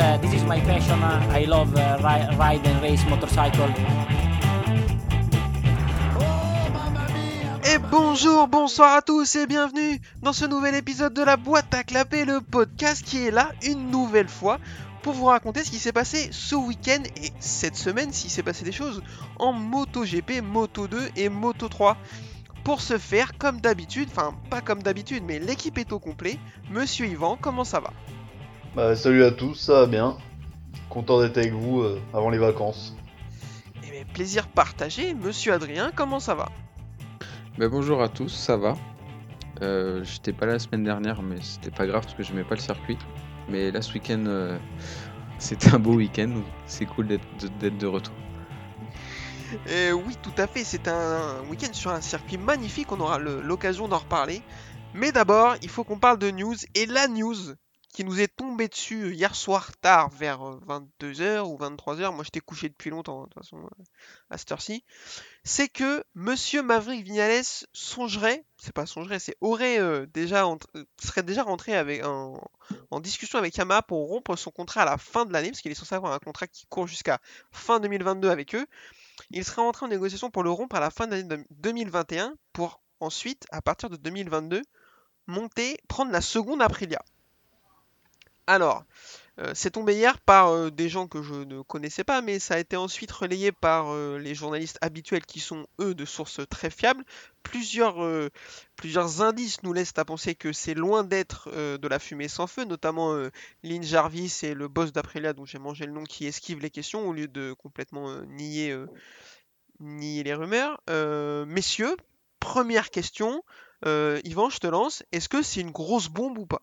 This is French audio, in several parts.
uh, this is my passion. I love uh, ri- ride and race motorcycle. Et bonjour, bonsoir à tous et bienvenue dans ce nouvel épisode de la boîte à clapper, le podcast qui est là une nouvelle fois pour vous raconter ce qui s'est passé ce week-end et cette semaine s'il s'est passé des choses en MotoGP, Moto 2 et Moto 3. Pour ce faire, comme d'habitude, enfin pas comme d'habitude, mais l'équipe est au complet. Monsieur Yvan, comment ça va? Bah, salut à tous, ça va bien. Content d'être avec vous euh, avant les vacances. Eh bien, plaisir partagé. Monsieur Adrien, comment ça va? Bah, bonjour à tous, ça va. Euh, J'étais pas là la semaine dernière, mais c'était pas grave parce que j'aimais pas le circuit. Mais là, ce week-end, euh, c'était un beau week-end, donc c'est cool d'être de, retour. Euh, oui, tout à fait. C'est un week-end sur un circuit magnifique. On aura l'occasion d'en reparler. Mais d'abord, il faut qu'on parle de news. Et la news qui nous est tombée dessus hier soir tard, vers 22h ou 23h, moi j'étais couché depuis longtemps, hein, de toute façon, euh, à cette heure-ci, c'est que Monsieur Maverick Vignales songerait, c'est pas songerait, c'est aurait euh, déjà euh, serait déjà rentré avec en, discussion avec Yamaha pour rompre son contrat à la fin de l'année, parce qu'il est censé avoir un contrat qui court jusqu'à fin 2022 avec eux. Il serait rentré en négociation pour le rompre à la fin de l'année de- 2021 pour ensuite, à partir de 2022, monter, prendre la seconde Aprilia. Alors, euh, c'est tombé hier par euh, des gens que je ne connaissais pas, mais ça a été ensuite relayé par euh, les journalistes habituels qui sont, eux, de sources très fiables. Plusieurs, indices nous laissent à penser que c'est loin d'être de la fumée sans feu, notamment Lynn Jarvis et le boss d'Aprilia, dont j'ai mangé le nom, qui esquive les questions au lieu de complètement nier, nier les rumeurs. Messieurs, première question. Yvan, je te lance. Est-ce que c'est une grosse bombe ou pas?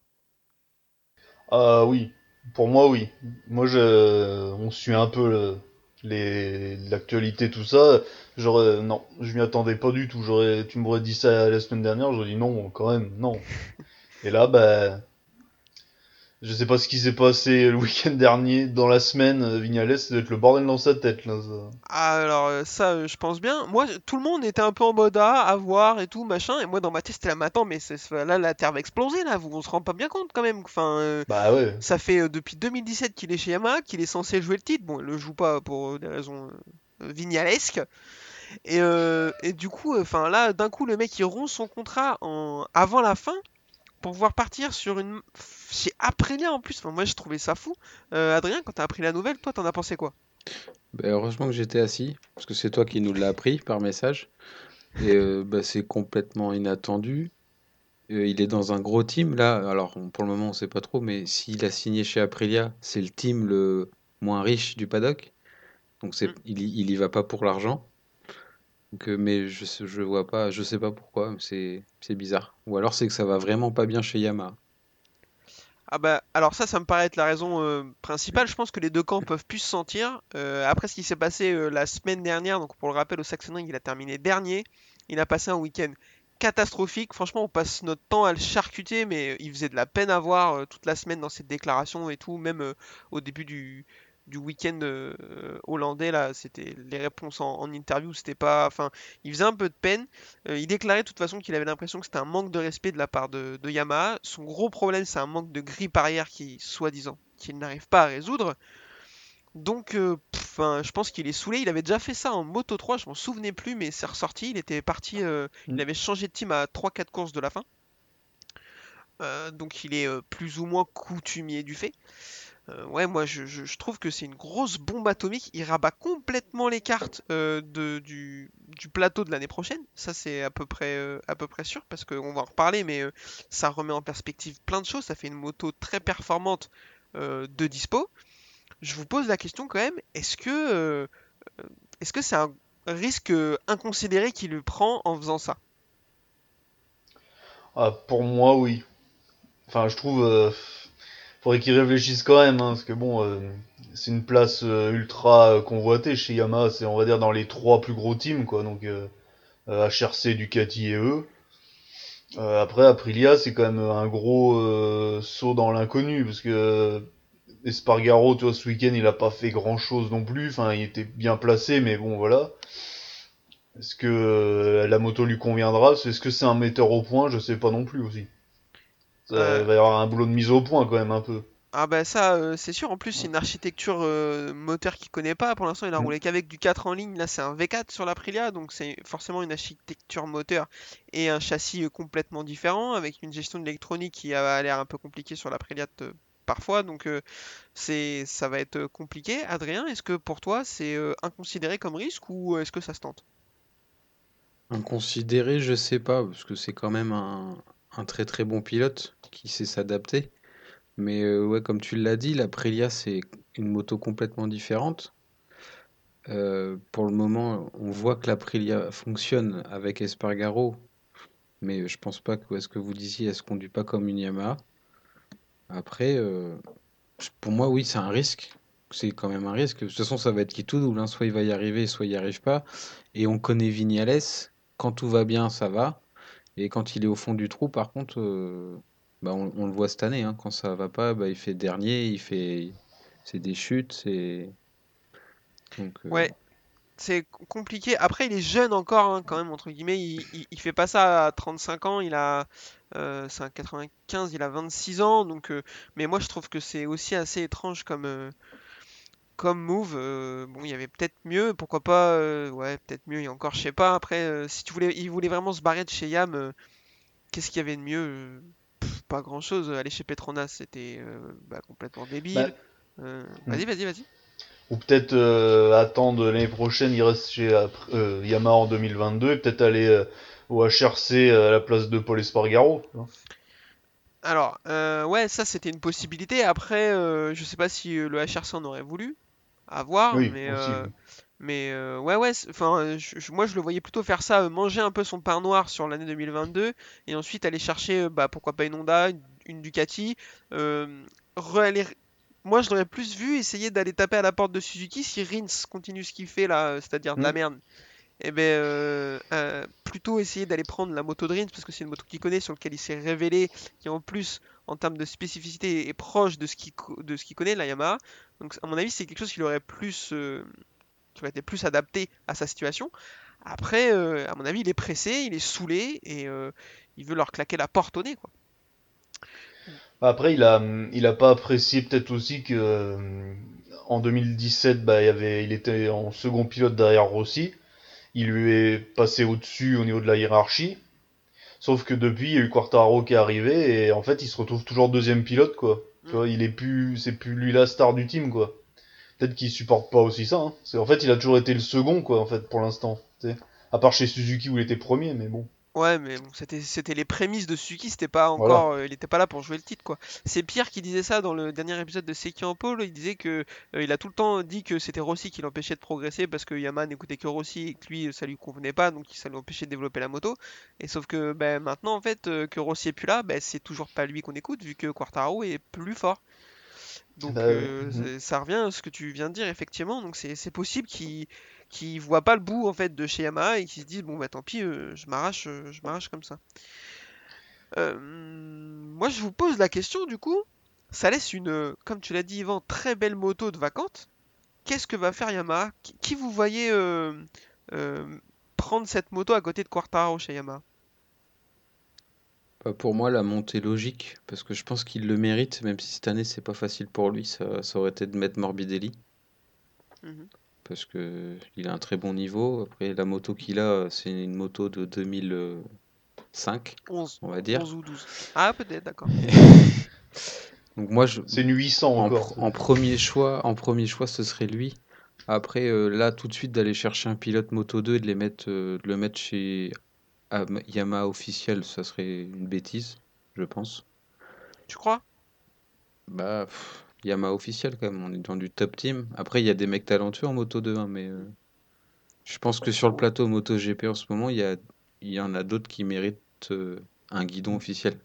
Ah oui, pour moi oui. Moi je, on suit un peu le- les l'actualité tout ça. J'aurais non, je m'y attendais pas du tout. J'aurais, tu m'aurais dit ça la semaine dernière, j'aurais dit non quand même non. Et là bah, je sais pas ce qui s'est passé le week-end dernier dans la semaine. euh, Vignales, ça doit être le bordel dans sa tête là. ça. Alors euh, ça, euh, je pense bien. Moi, tout le monde était un peu en mode ah, à voir et tout, machin. Et moi, dans ma tête, c'était là, mais attends, mais là, la Terre va exploser, là. Vous, on se rend pas bien compte, quand même. Enfin, euh, Bah ouais. ça fait euh, depuis 2017 qu'il est chez Yamaha, qu'il est censé jouer le titre. Bon, il le joue pas pour des raisons euh, vignalesques. Et, et du coup, enfin là, d'un coup, le mec, il rompt son contrat en... avant la fin pour pouvoir partir sur une... chez Aprilia, en plus. Enfin, moi, j'ai trouvé ça fou. Euh, Adrien, quand t'as appris la nouvelle, toi, t'en as pensé quoi? Bah, heureusement que j'étais assis, parce que c'est toi qui nous l'as appris par message. Et euh, bah, c'est complètement inattendu. Euh, il est dans un gros team là. Alors pour le moment on sait pas trop, mais s'il a signé chez Aprilia, c'est le team le moins riche du paddock. Donc c'est, Mm. il, y- il y va pas pour l'argent. Donc, euh, mais je, je vois pas, je sais pas pourquoi. C'est, c'est bizarre. Ou alors c'est que ça va vraiment pas bien chez Yamaha. Ah bah alors ça ça me paraît être la raison euh, principale. Je pense que les deux camps peuvent plus se sentir. Euh, après ce qui s'est passé euh, la semaine dernière, donc pour le rappel au Saxon Ring, il a terminé dernier. Il a passé un week-end catastrophique. Franchement, on passe notre temps à le charcuter, mais il faisait de la peine à voir toute la semaine dans ses déclarations et tout, même au début du, du week-end euh, hollandais là, c'était les réponses en, en interview, c'était pas, enfin, il faisait un peu de peine. Euh, il déclarait de toute façon qu'il avait l'impression que c'était un manque de respect de la part de, de Yamaha. Son gros problème, c'est un manque de grille arrière qui, soi-disant, qu'il n'arrive pas à résoudre. Donc, euh, pff, hein, je pense qu'il est saoulé. Il avait déjà fait ça en Moto 3, je m'en souvenais plus, mais c'est ressorti. Il était parti, euh, il Mm. avait changé de team à 3-4 courses de la fin. Donc, il est plus ou moins coutumier du fait. Euh, ouais, moi je, trouve que c'est une grosse bombe atomique. Il rabat complètement les cartes euh, du, plateau de l'année prochaine. Ça, c'est à peu près, euh, sûr parce qu'on va en reparler, mais ça remet en perspective plein de choses. Ça fait une moto très performante de dispo. Je vous pose la question quand même est-ce que c'est un risque inconsidéré qu'il prend en faisant ça? Ah, pour moi, oui. Enfin, je trouve, faudrait qu'ils réfléchissent quand même, hein, parce que bon, euh, c'est une place euh, ultra euh, convoitée chez Yamaha, c'est on va dire dans les trois plus gros teams, quoi. Donc HRC, Ducati et eux. Après, Aprilia, c'est quand même un gros saut dans l'inconnu, parce que Espargaro, tu vois, ce week-end, il a pas fait grand-chose non plus. Enfin, il était bien placé, mais bon, voilà. Est-ce que la moto lui conviendra? Est-ce que c'est un metteur au point? Je sais pas non plus aussi. Ça, Euh. Il va y avoir un boulot de mise au point quand même un peu. Ah bah ça, euh, c'est sûr. En plus, c'est une architecture euh, moteur qu'il connaît pas. Pour l'instant, il a Mm. roulé qu'avec du 4 en ligne. Là, c'est un V4 sur l'Aprilia, donc c'est forcément une architecture moteur et un châssis euh, complètement différent, avec une gestion de l'électronique qui a l'air un peu compliquée sur l'Aprilia de- parfois. Donc euh, c'est, ça va être compliqué. Adrien, est-ce que pour toi, c'est euh, inconsidéré comme risque ou est-ce que ça se tente? Inconsidéré, je sais pas, parce que c'est quand même un, un très très bon pilote qui sait s'adapter. Mais euh, ouais, comme tu l'as dit, l'Aprilia, c'est une moto complètement différente. Euh, pour le moment, on voit que l'Aprilia fonctionne avec Espargaro, mais je pense pas que est-ce que vous disiez, elle se conduit pas comme une Yamaha. Après, euh, pour moi, oui, c'est un risque. C'est quand même un risque. De toute façon, ça va être qui tout double. hein. Soit il va y arriver, soit il n'y arrive pas. Et on connaît Vignales. Quand tout va bien, ça va. Et quand il est au fond du trou, par contre, euh, bah, on, le voit cette année. hein. Quand ça va pas, bah, il fait dernier, il fait, c'est des chutes, c'est euh, Ouais, c'est compliqué. Après, il est jeune encore, hein, quand même, entre guillemets. Il, il, fait pas ça à 35 ans. Il a, euh, c'est un 95, il a 26 ans. Donc, mais moi, je trouve que c'est aussi assez étrange comme, comme move. euh, bon, il y avait peut-être mieux. Pourquoi pas, euh, ouais, peut-être mieux. Et encore, je sais pas. Après, euh, si tu voulais, il voulait vraiment se barrer de chez Yam, qu'est-ce qu'il y avait de mieux? Pff, pas grand-chose. Aller chez Petronas, c'était bah, complètement Bah, débile. Euh, vas-y, vas-y, vas-y. ou peut-être attendre l'année prochaine, il reste chez Yamaha en 2022 et peut-être aller au HRC à la place de Paul Espargaro. Alors, ouais, ça c'était une possibilité. Après, je sais pas si le HRC en aurait voulu, à voir, Oui, mais, euh, mais euh, ouais, ouais, enfin, moi je le voyais plutôt faire ça, euh, manger un peu son pain noir sur l'année 2022, et ensuite aller chercher, bah, pourquoi pas une Honda, une, une Ducati, re-aller- Moi je l'aurais plus vu essayer d'aller taper à la porte de Suzuki si Rins continue ce qu'il fait là, c'est-à-dire de la Mm. merde. Et ben euh, euh, plutôt essayer d'aller prendre la moto de Rins parce que c'est une moto qu'il connaît, sur laquelle il s'est révélé, qui en plus en termes de spécificité est proche de ce ce qu'il connaît, la Yamaha. Donc à mon avis c'est quelque chose qui aurait plus euh, qui été plus adapté à sa situation. Après, euh, à mon avis, il est pressé, il est saoulé et euh, il veut leur claquer la porte au nez. Après, il a, il a pas apprécié peut-être aussi que euh, en 2017, bah, il était en second pilote derrière Rossi. Il lui est passé au-dessus au niveau de la hiérarchie. Sauf que depuis, il y a eu Quartaro qui est arrivé et en fait, il se retrouve toujours deuxième pilote, quoi. Tu Mm. vois, il est plus, c'est plus lui la star du team, quoi. Peut-être qu'il supporte pas aussi ça. Hein. C'est en fait, il a toujours été le second, quoi, en fait, pour l'instant. tu sais. À part chez Suzuki où il était premier, mais bon. Ouais, mais bon, c'était c'était les prémices de Suzuki, c'était pas encore, euh, il était pas là pour jouer le titre quoi. C'est Pierre qui disait ça dans le dernier épisode de Seki en pôle, il disait que euh, il a tout le temps dit que c'était Rossi qui l'empêchait de progresser parce que Yamaha n'écoutait que Rossi et que lui ça lui convenait pas donc ça lui empêchait de développer la moto. Et sauf que ben maintenant en fait euh, que Rossi est plus là, ben c'est toujours pas lui qu'on écoute vu que Quartaro est plus fort. Donc Bah, ça revient à ce que tu viens de dire effectivement, donc c'est c'est possible qu'il qu'il voit pas le bout en fait de chez Yamaha et qu'il se dise bon bah tant pis, euh, je m'arrache, euh, je m'arrache comme ça. Euh, moi je vous pose la question du coup, ça laisse une, comme tu l'as dit Yvan, très belle moto de vacante. Qu'est-ce que va faire Yamaha? Qui, qui vous voyez prendre cette moto à côté de Quartaro chez Yamaha? Pas pour moi, la montée logique, parce que je pense qu'il le mérite, même si cette année c'est pas facile pour lui, ça, ça aurait été de mettre Morbidelli, Mhm. Parce que il a un très bon niveau. Après, la moto qu'il a, c'est une moto de 2005, 11, on va dire. 11 ou 12. Ah peut-être, d'accord. Donc moi, je, C'est une 800 en, encore. en premier choix, en premier choix, ce serait lui. Après, euh, là, tout de suite, d'aller chercher un pilote Moto 2 et de les mettre, euh, de le mettre chez Am- Yamaha officiel, ça serait une bêtise, je pense. Tu crois? Bah, pff, Yamaha officiel quand même, on est dans du top team. Après, il y a des mecs talentueux en Moto 2, hein, mais euh, je pense que sur le plateau MotoGP en ce moment, il y a, il y en a d'autres qui méritent euh, un guidon officiel.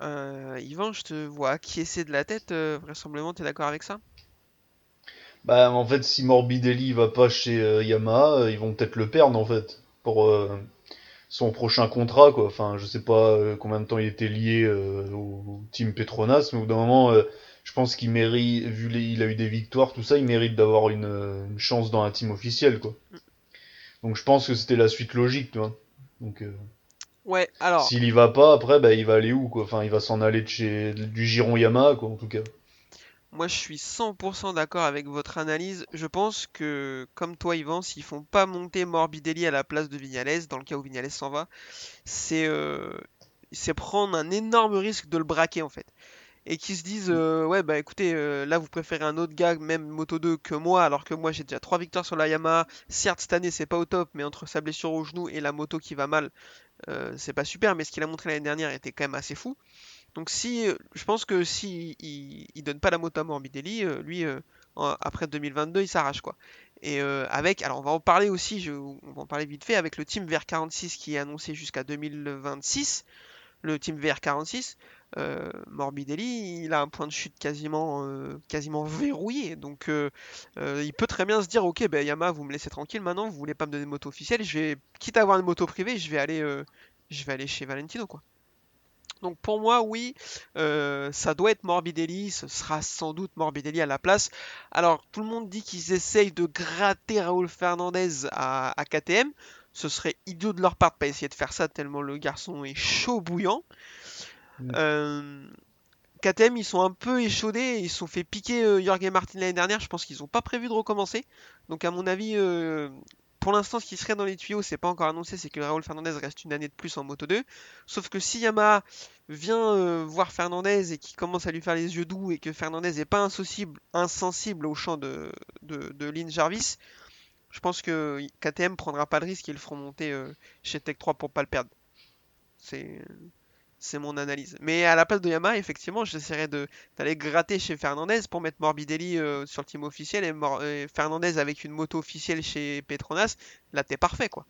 Euh, Yvan, je te vois acquiescer de la tête, euh, vraisemblablement, t'es d'accord avec ça? Bah, en fait, si Morbidelli va pas chez euh, Yamaha, euh, ils vont peut-être le perdre, en fait, pour euh, son prochain contrat, quoi. Enfin, je sais pas euh, combien de temps il était lié euh, au team Petronas, mais au bout d'un moment, euh, je pense qu'il mérite, vu les, il a eu des victoires, tout ça, il mérite d'avoir une, une chance dans un team officiel, quoi. Donc, je pense que c'était la suite logique, tu vois. Donc, euh, Ouais, alors. S'il y va pas, après, bah, il va aller où, quoi Enfin, il va s'en aller de chez du Giron Yamaha, quoi, en tout cas. Moi, je suis 100% d'accord avec votre analyse. Je pense que, comme toi, Yvan, s'ils font pas monter Morbidelli à la place de Vignales, dans le cas où Vignales s'en va, c'est euh, c'est prendre un énorme risque de le braquer, en fait. Et qu'ils se disent, euh, ouais, bah écoutez, euh, là, vous préférez un autre gars, même Moto 2, que moi, alors que moi, j'ai déjà 3 victoires sur la Yamaha. Certes, cette année, c'est pas au top, mais entre sa blessure au genou et la moto qui va mal, euh, c'est pas super, mais ce qu'il a montré l'année dernière était quand même assez fou. Donc si, euh, je pense que si il, donne pas la moto à Morbidelli, euh, lui, euh, après 2022, il s'arrache quoi. Et avec, alors on va en parler aussi, on va en parler vite fait, avec le team VR46 qui est annoncé jusqu'à 2026, le team VR46, euh, Morbidelli, il a un point de chute quasiment, quasiment verrouillé. Donc il peut très bien se dire, ok, ben Yamaha, vous me laissez tranquille maintenant, vous voulez pas me donner de moto officielle, je vais, quitte à avoir une moto privée, je vais aller, je vais aller chez Valentino quoi. Donc pour moi, oui, euh, ça doit être Morbidelli, ce sera sans doute Morbidelli à la place. Alors tout le monde dit qu'ils essayent de gratter Raúl Fernandez à, à KTM. Ce serait idiot de leur part de pas essayer de faire ça tellement le garçon est chaud bouillant. Mm. Euh, KTM, ils sont un peu échaudés, ils se sont fait piquer euh, Jorge Martin l'année dernière, je pense qu'ils n'ont pas prévu de recommencer. Donc à mon avis, euh, pour l'instant, ce qui serait dans les tuyaux, c'est pas encore annoncé, c'est que Raúl Fernandez reste une année de plus en Moto 2. Sauf que si Yamaha vient euh, voir Fernandez et qui commence à lui faire les yeux doux et que Fernandez n'est pas insensible, au champ de, de, Lynn Jarvis, je pense que KTM prendra pas de risque et le feront monter euh, chez Tech 3 pour pas le perdre. C'est c'est mon analyse. Mais à la place de Yamaha, effectivement, j'essaierai de d'aller gratter chez Fernandez pour mettre Morbidelli euh, sur le team officiel et, Mor- et Fernandez avec une moto officielle chez Petronas. Là, t'es parfait, quoi.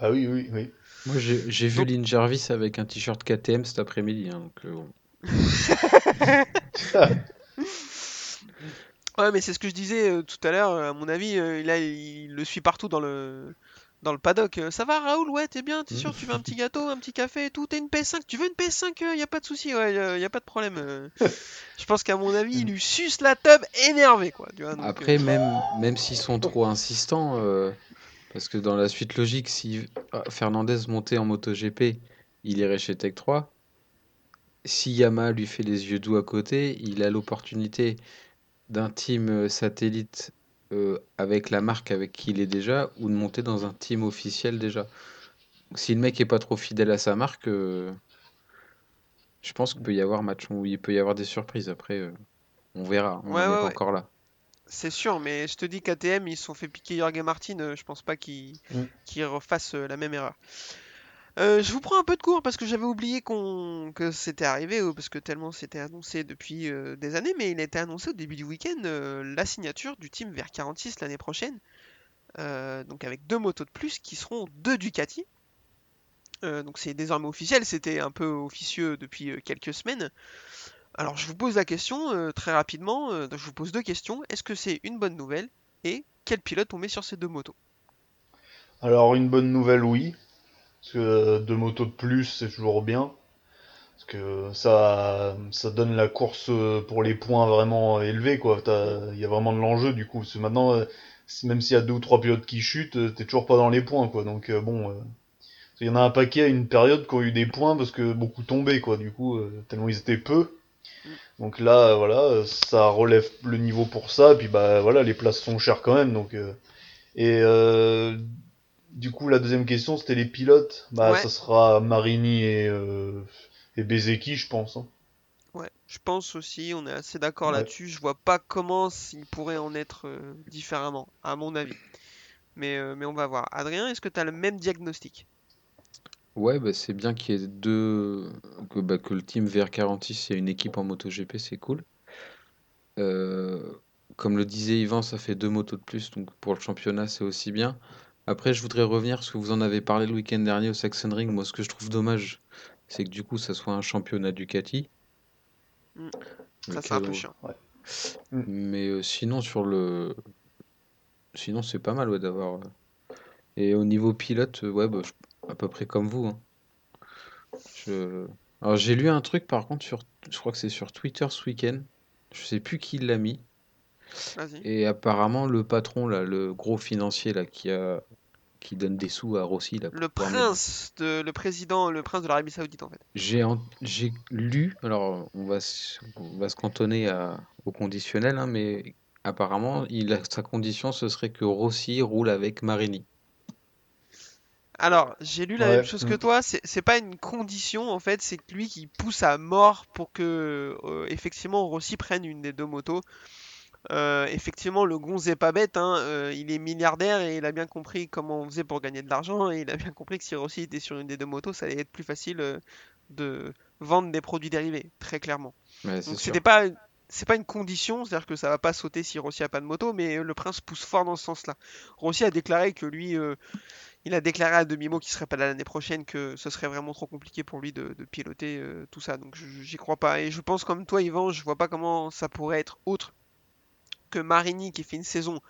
Bah oui, oui, oui. Moi, j'ai vu Lynn Jarvis avec un t-shirt KTM cet après-midi. hein, donc, euh, bon. Ouais, mais c'est ce que je disais euh, tout à l'heure. À mon avis, euh, là, il le suit partout dans le dans le paddock. Euh, Ça va, Raoul? Ouais, t'es bien. T'es sûr? Tu veux un petit gâteau, un petit café et tout? T'as une PS5? Tu veux une PS5? euh, Y a pas de souci. Ouais, y a, y a pas de problème. euh. Je pense qu'à mon avis, il lui suce la tub énervé, quoi. Tu vois, donc, Après, euh, même, même s'ils sont trop insistants, euh, parce que dans la suite logique, si euh, Fernandez montait en MotoGP, il irait chez Tech 3. Si Yamaha lui fait les yeux doux à côté, il a l'opportunité d'un team euh, satellite euh, avec la marque avec qui il est déjà, ou de monter dans un team officiel déjà. Si le mec est pas trop fidèle à sa marque, euh, je pense qu'il peut y avoir match où il peut y avoir des surprises. Après, euh, on verra. On Ouais, est ouais, pas ouais. encore là. C'est sûr, mais je te dis KTM, ils se sont fait piquer Jorge Martin, je pense pas qu'ils Mm. refassent la même erreur. Euh, je vous prends un peu de cours parce que j'avais oublié qu'on que c'était arrivé, euh, parce que tellement c'était annoncé depuis euh, des années, mais il a été annoncé au début du week-end la signature du team vers 46 l'année prochaine, donc avec deux motos de plus qui seront deux Ducati. Donc c'est désormais officiel, c'était un peu officieux depuis quelques semaines. Alors je vous pose la question très rapidement, je vous pose deux questions. Est-ce que c'est une bonne nouvelle et quel pilote on met sur ces deux motos? Alors, une bonne nouvelle, oui. Parce que deux motos de plus, c'est toujours bien. Parce que ça, ça donne la course pour les points vraiment élevés, quoi. Il y a vraiment de l'enjeu, du coup. Parce que maintenant, euh, même s'il y a deux ou trois pilotes qui chutent, euh, t'es toujours pas dans les points, quoi. Donc, euh, bon. Il y en a un paquet à une période qui ont eu des points parce que beaucoup tombaient, quoi. Du coup, tellement ils étaient peu. Donc là, voilà, ça relève le niveau pour ça. Et puis, bah, voilà, les places sont chères quand même. Donc, euh, et euh, du coup, la deuxième question, c'était les pilotes. Bah, Ouais. ça sera Marini et, euh, et Bezeki, je pense. hein. Ouais, je pense aussi, on est assez d'accord Ouais. là-dessus. Je vois pas comment il pourrait en être euh, différemment, à mon avis. Mais, euh, mais on va voir. Adrien, est-ce que tu as le même diagnostic? Ouais, bah, c'est bien qu'il y ait deux. Que, bah, que le team VR46 ait une équipe en MotoGP, c'est cool. Euh, comme le disait Yvan, ça fait deux motos de plus, donc pour le championnat, c'est aussi bien. Après, je voudrais revenir, parce que vous en avez parlé le week-end dernier au Saxon Ring. Moi, ce que je trouve dommage, c'est que du coup, ça soit un championnat Ducati. Mm. Ça, c'est un peu on- chiant. Mais euh, sinon, sur le. Sinon, c'est pas mal ouais, d'avoir. euh, Et au niveau pilote, euh, ouais, bah, je- à peu près comme vous. hein. Je... Alors, j'ai lu un truc par contre, sur... je crois que c'est sur Twitter ce week-end. Je sais plus qui l'a mis. Vas-y. Et apparemment, le patron, là, le gros financier là, qui a, qui donne des sous à Rossi. Là, Le prince, de, le président, le prince de l'Arabie Saoudite en fait. J'ai en- j'ai lu, alors on va, on va se cantonner à- au conditionnel, hein, mais apparemment, il a, sa condition, ce serait que Rossi roule avec Marini. Alors, j'ai lu la Ouais, même chose que toi, c'est pas une condition en fait, c'est que lui qui pousse à mort pour que euh, effectivement Rossi prenne une des deux motos. Euh, effectivement, le gonze est pas bête, hein, euh, il est milliardaire et il a bien compris comment on faisait pour gagner de l'argent et il a bien compris que si Rossi était sur une des deux motos, ça allait être plus facile euh, de vendre des produits dérivés, très clairement. Ouais, Donc c'était pas c'est pas une condition, c'est-à-dire que ça va pas sauter si Rossi a pas de moto, mais le prince pousse fort dans ce sens-là. Rossi a déclaré que lui, euh, il a déclaré à demi-mot qu'il serait pas là l'année prochaine, que ce serait vraiment trop compliqué pour lui de, de piloter euh, tout ça. Donc j'y crois pas. Et je pense comme toi, Yvan, je vois pas comment ça pourrait être autre que Marini qui fait une saison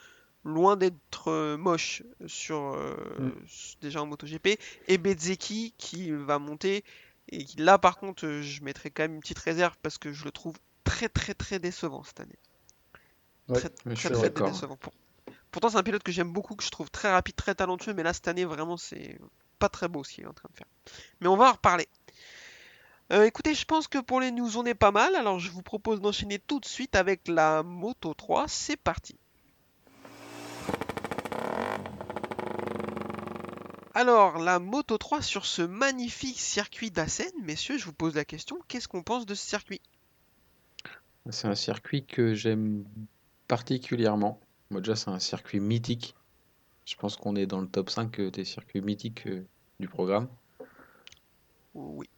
loin d'être euh, moche sur euh, Mm. déjà en MotoGP et Bezzecchi qui va monter et qui, là par contre euh, je mettrais quand même une petite réserve parce que je le trouve très très très décevant cette année. Ouais, très je très suis très d'accord. décevant. Pour- Pourtant c'est un pilote que j'aime beaucoup, que je trouve très rapide, très talentueux, mais là cette année vraiment c'est pas très beau ce qu'il est en train de faire. Mais on va en reparler. Euh, écoutez, je pense que pour les news on est pas mal, alors je vous propose d'enchaîner tout de suite avec la Moto 3, c'est parti. Alors, la Moto 3 sur ce magnifique circuit d'Assen, messieurs, je vous pose la question, qu'est-ce qu'on pense de ce circuit? C'est un circuit que j'aime particulièrement. Moi, déjà, c'est un circuit mythique. Je pense qu'on est dans le top 5 des circuits mythiques euh, du programme. Oui.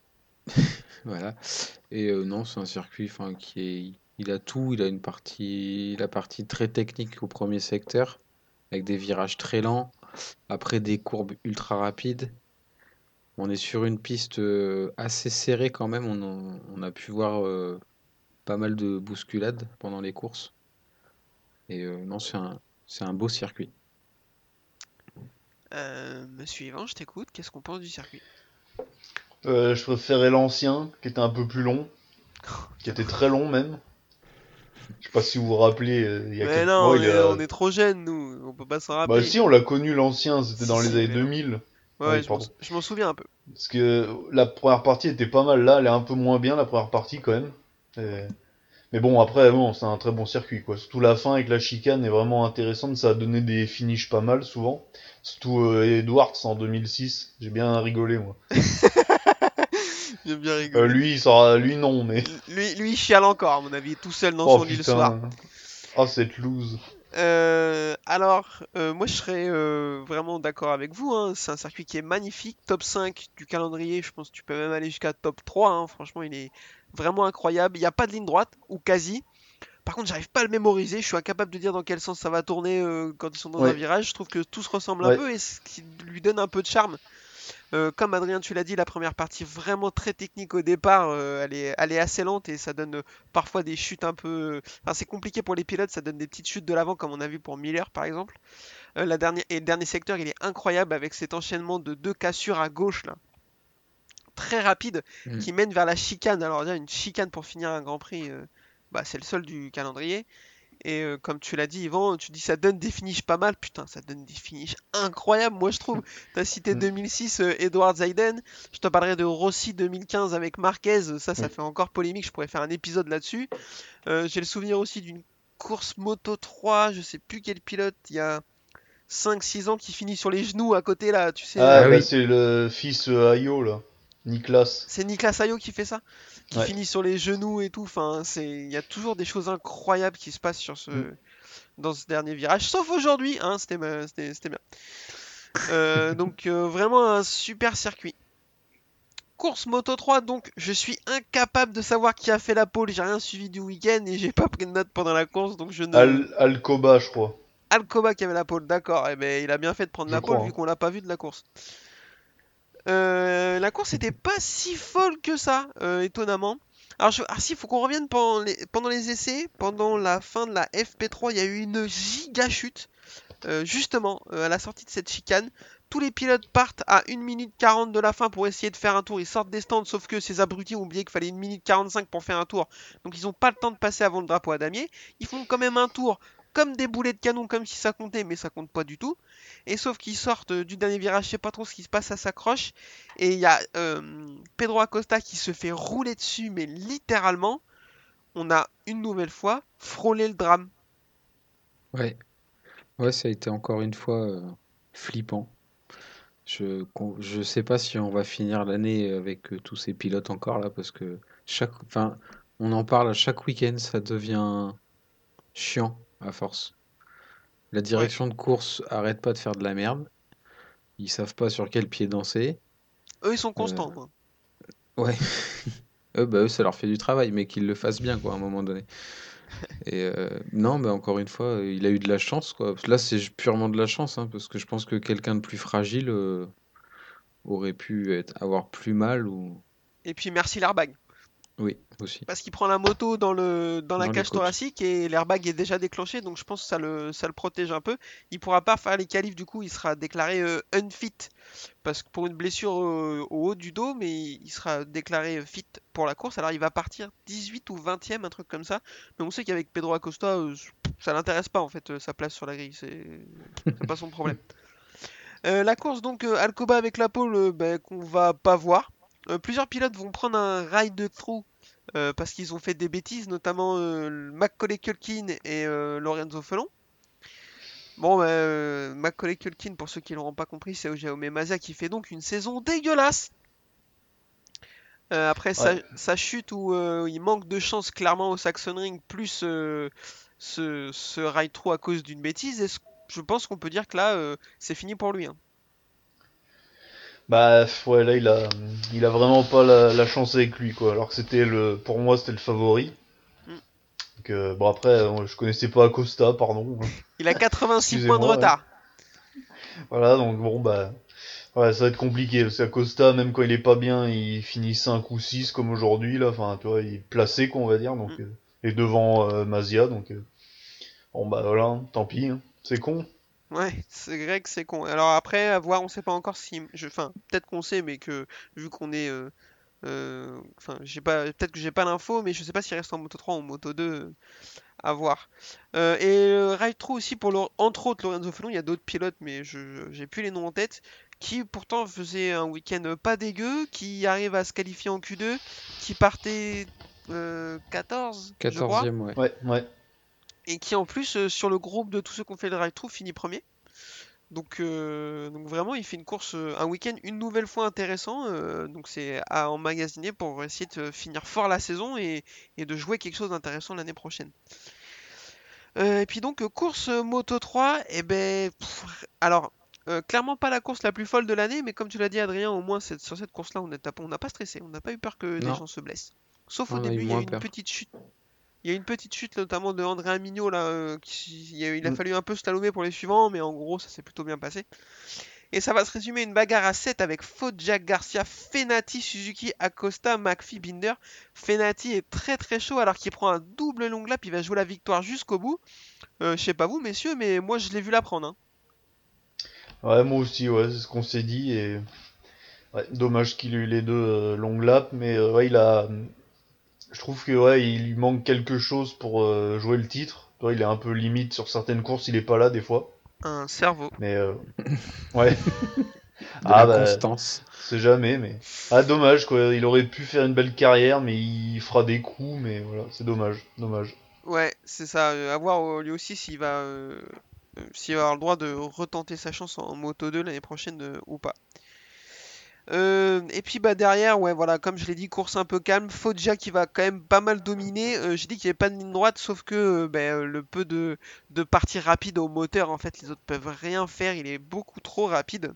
Voilà. Et euh, non, c'est un circuit qui est. Il a tout. Il a une partie, la partie très technique au premier secteur, avec des virages très lents, après des courbes ultra rapides. On est sur une piste euh, assez serrée quand même. On, a pu voir euh, pas mal de bousculades pendant les courses. Et non, c'est un, beau circuit. Euh, Yvan, je t'écoute, qu'est-ce qu'on pense du circuit? Euh, je préférais l'ancien, qui était un peu plus long, qui était très long même. Je sais pas si vous vous rappelez, euh, il y a Mais quelques non, mois, on il est, a- on est trop jeunes, nous, on peut pas s'en Bah rappeler. si, on l'a connu l'ancien, c'était dans les années mais non. 2000. Ouais, Ouais, je m'en je souviens un peu. Parce que la première partie était pas mal là, elle est un peu moins bien la première partie quand même. Et- Mais bon, après, bon, c'est un très bon circuit quoi. Surtout la fin avec la chicane est vraiment intéressante, ça a donné des finishes pas mal souvent. Surtout euh, Edwards en 2006, j'ai bien rigolé moi. Bien Euh, lui, il sera... lui non, mais. Lui, lui, il chiale encore, à mon avis, tout seul dans oh son lit le soir. Oh cette loose. Euh, alors, euh, moi je serais euh, vraiment d'accord avec vous. hein. C'est un circuit qui est magnifique. Top 5 du calendrier, je pense que tu peux même aller jusqu'à top 3. hein. Franchement, il est vraiment incroyable. Il n'y a pas de ligne droite, ou quasi. Par contre, j'arrive pas à le mémoriser. Je suis incapable de dire dans quel sens ça va tourner quand ils sont dans un virage. Je trouve que tout se ressemble un peu et ce qui lui donne un peu de charme. Euh, comme Adrien, tu l'as dit, la première partie vraiment très technique au départ, euh, elle, est, elle est assez lente et ça donne euh, parfois des chutes un peu. Enfin, c'est compliqué pour les pilotes, ça donne des petites chutes de l'avant, comme on a vu pour Miller par exemple. Euh, la dernière, et le dernier secteur, il est incroyable avec cet enchaînement de deux cassures à gauche là, très rapide, Mm. qui mène vers la chicane. Alors, déjà, une chicane pour finir un Grand Prix, bah, c'est le seul du calendrier. Et euh, comme tu l'as dit, Yvan, tu dis ça donne des finishes pas mal. Putain, ça donne des finishes incroyables, moi je trouve. T'as cité Mm. 2006 euh, Edward Zayden. Je te parlerai de Rossi 2015 avec Marquez. Ça, ça Mm. fait encore polémique. Je pourrais faire un épisode là-dessus. Euh, J'ai le souvenir aussi d'une course Moto 3. Je sais plus quel pilote. Il y a 5-6 ans qui finit sur les genoux à côté là. Tu sais, Ah, Ah bah, oui. c'est le fils Ayo là, Niklas. c'est Niklas Ayo qui fait ça, qui Ouais. finit sur les genoux et tout. Enfin, c'est, il y a toujours des choses incroyables qui se passent sur ce, Mm. dans ce dernier virage. Sauf aujourd'hui, hein, c'était, bien. Euh, donc euh, vraiment un super circuit. Course Moto 3, donc je suis incapable de savoir qui a fait la pole. J'ai rien suivi du week-end et j'ai pas pris de notes pendant la course, donc je ne. Al Alcoba, je crois. Alcoba qui avait la pole, d'accord. Eh ben, il a bien fait de prendre Je la pole vu qu'on l'a pas vu de la course. Euh, la course était pas si folle que ça, euh, étonnamment. Alors, ah si, faut qu'on revienne pendant les... essais, pendant la fin de la FP3, il y a eu une giga chute. Euh, justement, à la sortie de cette chicane, tous les pilotes partent à 1 minute 40 de la fin pour essayer de faire un tour. Ils sortent des stands, sauf que ces abrutis ont oublié qu'il fallait 1 minute 45 pour faire un tour. Donc ils n'ont pas le temps de passer avant le drapeau à damier. Ils font quand même un tour comme des boulets de canon, comme si ça comptait, mais ça compte pas du tout. Et sauf qu'ils sortent du dernier virage, je sais pas trop ce qui se passe, ça s'accroche. Et il y a euh, Pedro Acosta qui se fait rouler dessus, mais littéralement, on a une nouvelle fois frôlé le drame. Ouais. Ouais, ça a été encore une fois euh, flippant. Je je sais pas si on va finir l'année avec euh, tous ces pilotes encore là parce que chaque enfin on en parle à chaque week-end, ça devient chiant à force. La direction de course arrête pas de faire de la merde. Ils savent pas sur quel pied danser. Eux ils sont constants. Euh, ouais. eux, bah, eux ça leur fait du travail mais qu'ils le fassent bien quoi à un moment donné. Et euh, non, mais encore une fois, il a eu de la chance, quoi. Là, c'est purement de la chance, hein, parce que je pense que quelqu'un de plus fragile euh, aurait pu être, avoir plus mal ou. Et puis merci l'airbag. Oui, aussi. Parce qu'il prend la moto dans, le, dans la cage thoracique et l'airbag est déjà déclenché, donc je pense que ça le, ça le protège un peu. Il pourra pas faire les qualifs, du coup, il sera déclaré euh, unfit parce que pour une blessure au haut du dos, mais il sera déclaré fit pour la course. Alors il va partir 18 ou 20e, un truc comme ça. Mais on sait qu'avec Pedro Acosta, euh, ça l'intéresse pas en fait, euh, sa place sur la grille, c'est pas son problème. la course donc Alcoba avec la pole ben, qu'on va pas voir. plusieurs pilotes vont prendre un ride through euh, parce qu'ils ont fait des bêtises, notamment euh, Macaulay Culkin et euh, Lorenzo Felon. Bon, bah, Macaulay Culkin, pour ceux qui ne l'auront pas compris, c'est Jaume Mazia qui fait donc une saison dégueulasse. après sa, chute où il manque de chance clairement au Saxon Ring, plus ce, ce ride à cause d'une bêtise, je pense qu'on peut dire que là, c'est fini pour lui. Hein. Bah ouais là il a il a vraiment pas la, chance avec lui quoi alors que c'était le pour moi c'était le favori. Mm. Donc, euh, bon après euh, je connaissais pas Acosta pardon. Il a 86 points de retard. Voilà donc bon bah ouais, ça va être compliqué parce qu'Acosta même quand il est pas bien il finit 5 ou 6 comme aujourd'hui là enfin tu vois il est placé quoi on va dire donc mm. euh, et devant Mazia donc bon bah voilà tant pis hein. c'est con. Ouais, c'est vrai que c'est con. Alors après, à voir, on sait pas encore si. Je... Enfin, peut-être qu'on sait, mais que vu qu'on est. Euh, euh, enfin, j'ai pas. Peut-être que j'ai pas l'info, mais je sais pas s'il reste en moto 3 ou en moto 2. À voir. Euh, et Ride True aussi pour le... entre autres Lorenzo Felon, il y a d'autres pilotes, mais je j'ai plus les noms en tête, qui pourtant faisait un week-end pas dégueu, qui arrive à se qualifier en Q2, qui partait 14 14e, ouais. Ouais, ouais et qui en plus euh, sur le groupe de tous ceux qui ont fait le drive-thru finit premier. Donc, euh, donc vraiment, il fait une course, euh, un week-end une nouvelle fois intéressant. donc c'est à emmagasiner pour essayer de finir fort la saison et, de jouer quelque chose d'intéressant l'année prochaine. et puis donc course Moto 3, et eh ben alors clairement pas la course la plus folle de l'année, mais comme tu l'as dit Adrien, au moins sur cette course-là, on n'a pas stressé, on n'a pas eu peur que des gens se blessent. Sauf au début, il y a eu une petite chute il y a une petite chute notamment de André Mignot là, euh, qui, il a, mm. fallu un peu slalomer pour les suivants, mais en gros ça s'est plutôt bien passé. Et ça va se résumer une bagarre à 7 avec Jack Garcia, Fenati, Suzuki, Acosta, McPhee, Binder. Fenati est très très chaud alors qu'il prend un double long lap, il va jouer la victoire jusqu'au bout. Euh, je sais pas vous messieurs, mais moi je l'ai vu la prendre. Hein. Ouais, moi aussi, ouais, c'est ce qu'on s'est dit. Et... dommage qu'il ait eu les deux euh, long laps, mais ouais, il a, je trouve que ouais, il lui manque quelque chose pour euh, jouer le titre. Toi, il est un peu limite sur certaines courses, il est pas là des fois. Un cerveau. Mais euh, ouais. ah bah, constance. C'est jamais, mais ah dommage quoi. Il aurait pu faire une belle carrière, mais il fera des coups, mais voilà, c'est dommage, dommage. Ouais, c'est ça. À voir lui aussi s'il va, euh, s'il va avoir le droit de retenter sa chance en Moto 2 l'année prochaine ou pas. Euh, et puis bah derrière, voilà, comme je l'ai dit, course un peu calme. Foggia qui va quand même pas mal dominer. Euh, j'ai dit qu'il n'y avait pas de ligne droite, sauf que euh, ben, le peu de, de parties rapides au moteur, en fait, les autres peuvent rien faire. Il est beaucoup trop rapide.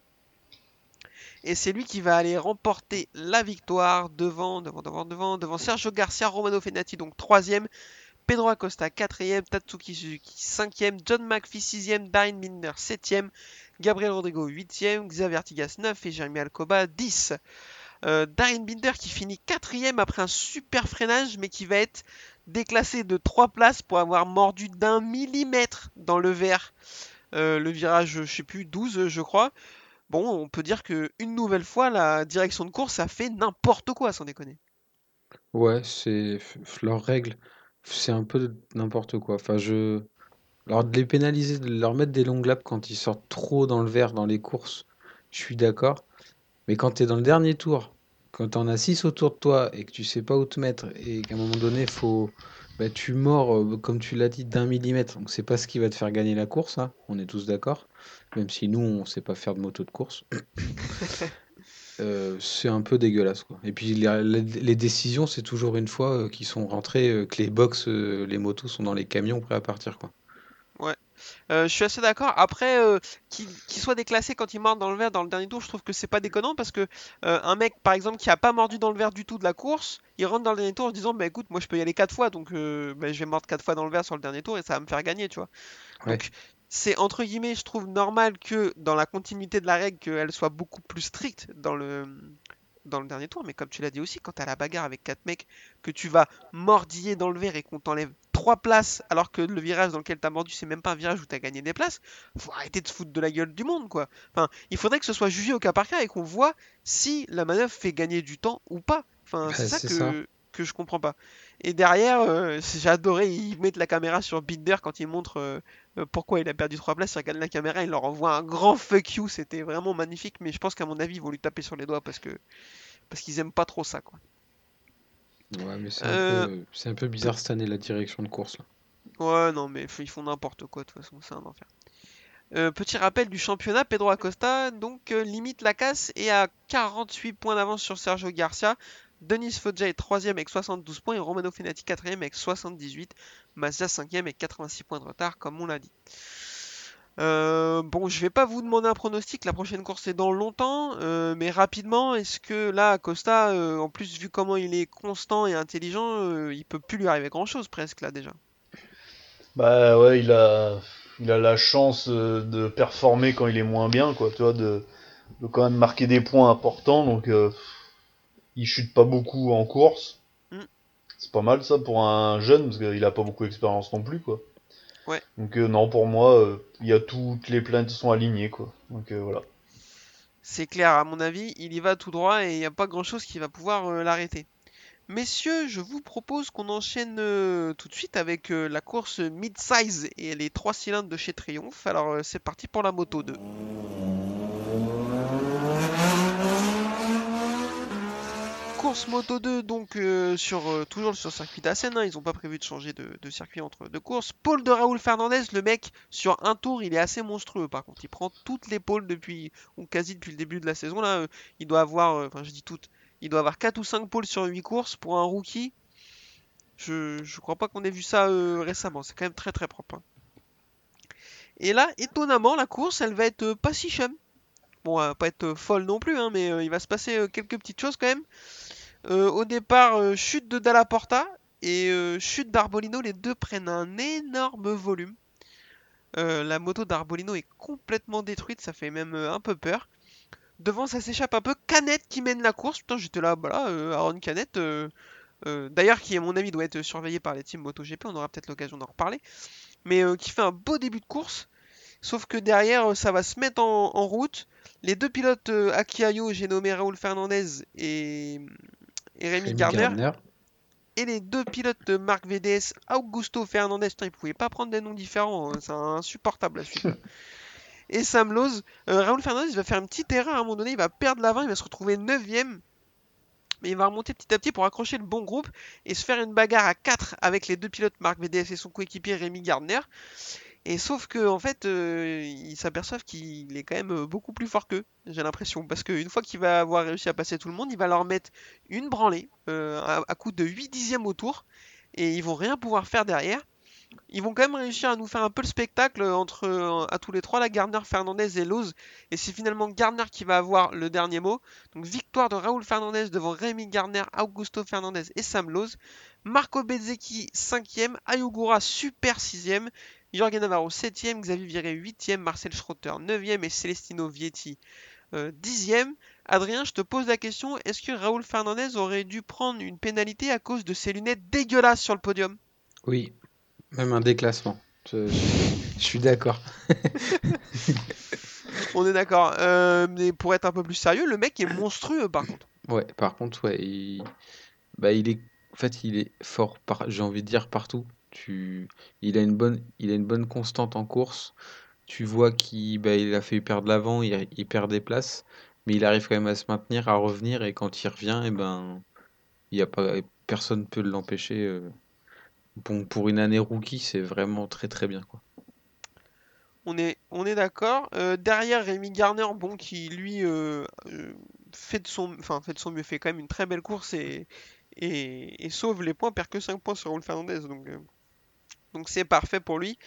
Et c'est lui qui va aller remporter la victoire devant, devant, devant, devant, devant Sergio Garcia, Romano Fenati, donc troisième. Pedro Acosta 4ème, Tatsuki Suzuki 5ème, John McPhee 6ème, Darren Binder 7ème, Gabriel Rodrigo 8ème, Xavier Artigas 9 et Jeremy Alcoba 10. Euh, Binder qui finit 4ème après un super freinage mais qui va être déclassé de 3 places pour avoir mordu d'un millimètre dans le verre. Euh, le virage, je sais plus, 12 je crois. Bon, on peut dire que une nouvelle fois, la direction de course a fait n'importe quoi, sans déconner. Ouais, c'est leur règle c'est un peu n'importe quoi. Enfin, je Alors de les pénaliser, de leur mettre des longues laps quand ils sortent trop dans le vert dans les courses, je suis d'accord. Mais quand tu es dans le dernier tour, quand tu en as 6 autour de toi et que tu sais pas où te mettre et qu'à un moment donné, faut, bah, tu mords, euh, comme tu l'as dit, d'un millimètre. Donc c'est pas ce qui va te faire gagner la course, hein, on est tous d'accord. Même si nous, on sait pas faire de moto de course. Euh, c'est un peu dégueulasse quoi. Et puis les, décisions, c'est toujours une fois euh, qu'ils sont rentrés, que les box, les motos sont dans les camions prêts à partir quoi. Euh, je suis assez d'accord. Après, euh, qu'il qu'il soit déclassé quand il mord dans le verre dans le dernier tour, je trouve que c'est pas déconnant parce que euh, un mec, par exemple, qui a pas mordu dans le verre du tout de la course, il rentre dans le dernier tour en se disant, bah écoute, moi je peux y aller quatre fois, donc euh, bah, je vais mordre quatre fois dans le verre sur le dernier tour et ça va me faire gagner, tu vois. Ouais. Donc c'est entre guillemets, je trouve normal que dans la continuité de la règle, qu'elle soit beaucoup plus stricte dans le dans le dernier tour, mais comme tu l'as dit aussi, quand t'as la bagarre avec quatre mecs, que tu vas mordiller dans le verre et qu'on t'enlève trois places, alors que le virage dans lequel t'as mordu, c'est même pas un virage où t'as gagné des places, faut arrêter de se foutre de la gueule du monde, quoi. Enfin, il faudrait que ce soit jugé au cas par cas et qu'on voit si la manœuvre fait gagner du temps ou pas. Enfin, Bah, c'est ça que, ça. Que je comprends pas. Et derrière, euh, j'ai adoré, ils mettent la caméra sur Binder quand ils montrent euh, euh, pourquoi il a perdu trois places, ils regardent la caméra, ils leur envoient un grand fuck you, c'était vraiment magnifique, mais je pense qu'à mon avis, ils vont lui taper sur les doigts parce que parce qu'ils aiment pas trop ça, quoi. Ouais, mais c'est Euh, un peu, c'est un peu bizarre cette année la direction de course là. Ouais, non, mais ils font n'importe quoi, de toute façon, c'est un enfer. Euh, petit rappel du championnat, Pedro Acosta donc euh, limite la casse et a 48 points d'avance sur Sergio Garcia. Denis Foggia est 3 avec 72 points et Romano Fenati 4 avec 78. Mazda 5 avec 86 points de retard, comme on l'a dit. Euh, bon, je vais pas vous demander un pronostic, la prochaine course est dans longtemps, euh, mais rapidement, est-ce que là, Acosta, euh, en plus, vu comment il est constant et intelligent, il peut plus lui arriver grand-chose presque là déjà? Bah ouais, il a, la chance de performer quand il est moins bien, quoi, tu vois, de, de quand même marquer des points importants, donc il chute pas beaucoup en course. Mm. C'est pas mal ça pour un jeune, parce qu'il a pas beaucoup d'expérience non plus, quoi. Ouais. Donc euh, non, pour moi, euh, il y a toutes les planètes sont alignées, quoi. Donc euh, voilà. C'est clair, à mon avis, il y va tout droit et il n'y a pas grand-chose qui va pouvoir l'arrêter. Messieurs, je vous propose qu'on enchaîne tout de suite avec la course mid-size et les 3 cylindres de chez Triumph. Alors c'est parti pour la moto 2. Moto 2, donc euh, sur, euh, toujours sur le circuit d'Assen, hein, ils n'ont pas prévu de changer de, circuit entre deux courses. Pôle de Raoul Fernandez, le mec, sur un tour, il est assez monstrueux par contre. Il prend toutes les pôles depuis, ou quasi depuis le début de la saison. Là, euh, il doit avoir, enfin je dis toutes, il doit avoir 4 ou 5 pôles sur 8 courses pour un rookie. Je, je crois pas qu'on ait vu ça récemment, c'est quand même très très propre. hein. Et là, étonnamment, la course, elle va être pas si chum. Bon, elle va pas être folle non plus, hein, mais il va se passer quelques petites choses quand même. Euh, au départ, euh, chute de Dalla Porta et euh, chute d'Arbolino, les deux prennent un énorme volume. La moto d'Arbolino est complètement détruite, ça fait même un peu peur. Devant, ça s'échappe un peu. Canette qui mène la course. Putain, j'étais là, voilà, Aaron Canette. D'ailleurs, qui, à mon avis, doit être surveillé par les teams MotoGP. On aura peut-être l'occasion d'en reparler. Mais qui fait un beau début de course. Sauf que derrière, ça va se mettre en, route. Les deux pilotes Akiayo, j'ai nommé Raoul Fernandez et, et Rémi Rémi Gardner. Gardner. Et les deux pilotes de Marc VDS, Augusto Fernandez. Putain, ils pouvaient pas prendre des noms différents. hein, C'est insupportable la suite. là. Et Sam Lowe, euh, Raoul Fernandez va faire une petite erreur à un moment donné. Il va perdre l'avant, il va se retrouver 9ème. Mais il va remonter petit à petit pour accrocher le bon groupe et se faire une bagarre à 4 avec les deux pilotes Marc VDS et son coéquipier Rémi Gardner. Et sauf que en fait, euh, ils s'aperçoivent qu'il est quand même euh, beaucoup plus fort qu'eux, j'ai l'impression. Parce qu'une fois qu'il va avoir réussi à passer tout le monde, il va leur mettre une branlée euh, à, coup de 8 dixièmes au tour. Et ils vont rien pouvoir faire derrière. Ils vont quand même réussir à nous faire un peu le spectacle entre à tous les trois, la Gardner, Fernandez et Lowe's. Et c'est finalement Gardner qui va avoir le dernier mot. Donc victoire de Raoul Fernandez devant Rémi Gardner, Augusto Fernandez et Sam Lowe's. Marco Bezzecchi 5ème, Ayugura super 6ème, Jorge Navarro 7ème, Xavier Viré 8ème, Marcel Schrotter 9ème et Celestino Vietti euh, 10ème. Adrien, je te pose la question, est-ce que Raoul Fernandez aurait dû prendre une pénalité à cause de ses lunettes dégueulasses sur le podium? Oui, même un déclassement. Je, je- je suis d'accord. On est d'accord. Euh, mais pour être un peu plus sérieux, le mec est monstrueux par contre. Ouais, par contre, ouais, il... Bah, il est... En fait, il est fort, par... j'ai envie de dire, partout. Il a une bonne, constante en course. Tu vois qu'il bah, a fait perdre l'avant, il, perd des places, mais il arrive quand même à se maintenir, à revenir, et quand il revient, et ben, il y a pas, personne peut l'empêcher. euh. Pour une année rookie, c'est vraiment très très bien, quoi. On est, d'accord. Euh, derrière Rémi Garner, bon, qui lui euh, fait de son, mieux, fait quand même une très belle course et, sauve les points, perd que 5 points sur Raul Fernandez, donc c'est parfait pour lui.